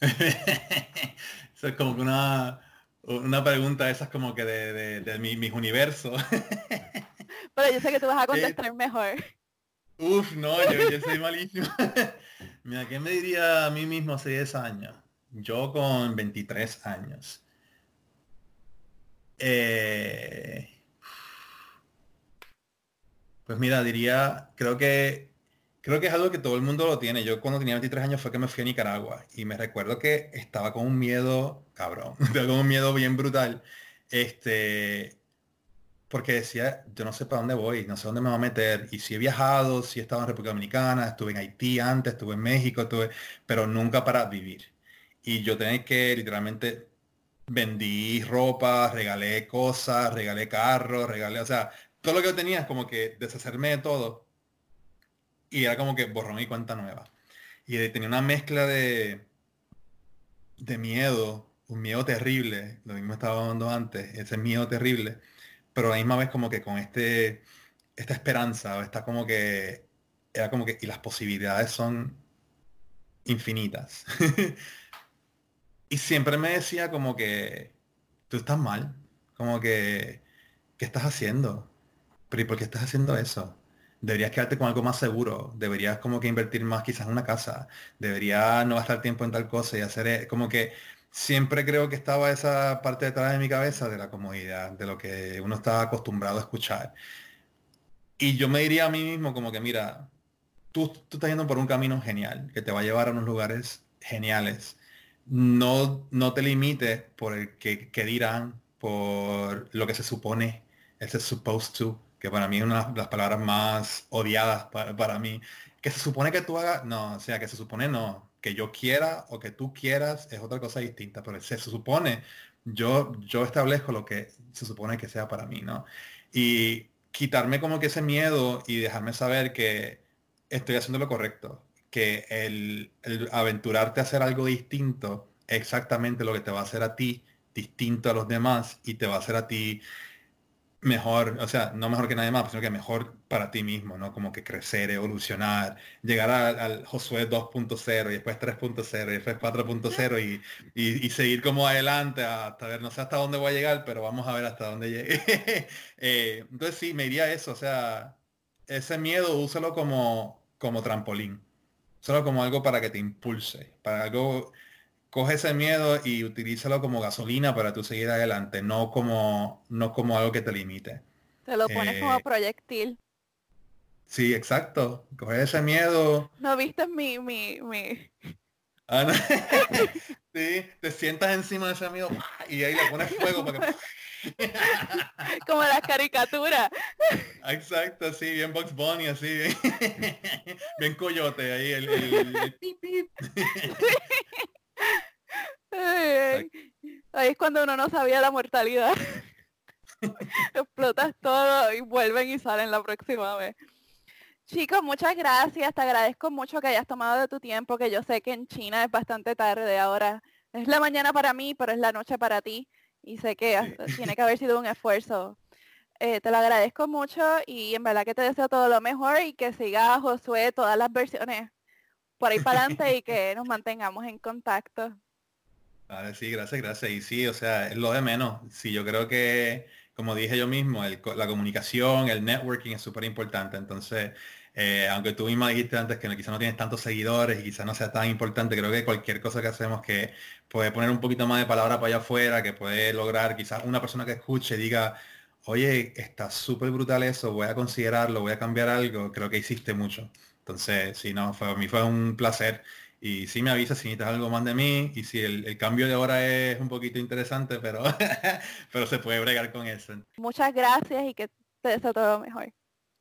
Eso es como una, una pregunta esa es como que de, de, mis universos. Pero yo sé que tú vas a contestar mejor. Uf, no, yo, soy malísimo. Mira, ¿qué me diría a mí mismo hace 10 años? Yo con 23 años. Eh, pues mira, diría, creo que creo que es algo que todo el mundo lo tiene. Yo cuando tenía 23 años fue que me fui a Nicaragua y me recuerdo que estaba con un miedo, cabrón, estaba con un miedo bien brutal. Este, porque decía, yo no sé para dónde voy, no sé dónde me va a meter. Y si he viajado, si he estado en República Dominicana, estuve en Haití antes, estuve en México, estuve, pero nunca para vivir. Y yo tenía que literalmente vendí ropa, regalé cosas, regalé carros, regalé, o sea, todo lo que yo tenía es como que deshacerme de todo. Y era como que borró mi cuenta nueva. Y tenía una mezcla de, de miedo, un miedo terrible, lo mismo estaba hablando antes, ese miedo terrible pero a la misma vez como que con este, esta esperanza, está como que, era como que, y las posibilidades son infinitas. y siempre me decía como que, tú estás mal, como que, ¿qué estás haciendo? Pero ¿y por qué estás haciendo eso? Deberías quedarte con algo más seguro, deberías como que invertir más quizás en una casa, deberías no gastar tiempo en tal cosa y hacer e-, como que siempre creo que estaba esa parte detrás de mi cabeza de la comodidad, de lo que uno estaba acostumbrado a escuchar. Y yo me diría a mí mismo como que, mira, tú, tú estás yendo por un camino genial, que te va a llevar a unos lugares geniales. No, no te limites por el que, dirán, por lo que se supone, ese supposed to, que para mí es una de las palabras más odiadas para, para mí. Que se supone que tú hagas, no, o sea, que se supone no, que yo quiera o que tú quieras es otra cosa distinta, pero se, supone, yo, yo establezco lo que se supone que sea para mí, ¿no? Y quitarme como que ese miedo y dejarme saber que estoy haciendo lo correcto, que el, aventurarte a hacer algo distinto es exactamente lo que te va a hacer a ti distinto a los demás y te va a hacer a ti mejor, o sea, no mejor que nadie más, sino que mejor para ti mismo, ¿no? Como que crecer, evolucionar, llegar al Josué 2.0 y después 3.0 y después 4.0 y, y, seguir como adelante hasta ver, no sé hasta dónde voy a llegar, pero vamos a ver hasta dónde llegue. Eh, entonces sí, me iría eso, o sea, ese miedo úsalo como, como trampolín, solo como algo para que te impulse, para algo coge ese miedo y utilízalo como gasolina para tú seguir adelante, no como, no como algo que te limite. Te lo pones como eh, proyectil. Sí, exacto. Coge ese miedo. No viste mi, mi, mi. Ah, sí, te sientas encima de ese miedo y ahí le pones fuego para que. Como las caricaturas. Exacto, sí, bien Box Bunny, así, bien, coyote ahí, el, el, el pip, pip. Ahí es cuando uno no sabía la mortalidad. Explotas todo y vuelven y salen la próxima vez. Chicos, muchas gracias. Te agradezco mucho que hayas tomado de tu tiempo, que yo sé que en China es bastante tarde ahora. Es la mañana para mí, pero es la noche para ti. Y sé que tiene que haber sido un esfuerzo. Eh, te lo agradezco mucho y en verdad que te deseo todo lo mejor y que siga Josué todas las versiones por ahí para adelante y que nos mantengamos en contacto sí, gracias, gracias. Y sí, o sea, es lo de menos. Sí, yo creo que, como dije yo mismo, la comunicación, el networking es súper importante. Entonces, eh, aunque tú misma dijiste antes que quizás no tienes tantos seguidores y quizás no sea tan importante, creo que cualquier cosa que hacemos que puede poner un poquito más de palabra para allá afuera, que puede lograr quizás una persona que escuche diga, oye, está súper brutal eso, voy a considerarlo, voy a cambiar algo, creo que hiciste mucho. Entonces, sí, no, fue, a mí fue un placer y sí me avisa si necesitas algo más de mí y si el, cambio de hora es un poquito interesante, pero, pero se puede bregar con eso. Muchas gracias y que te deseo todo lo mejor.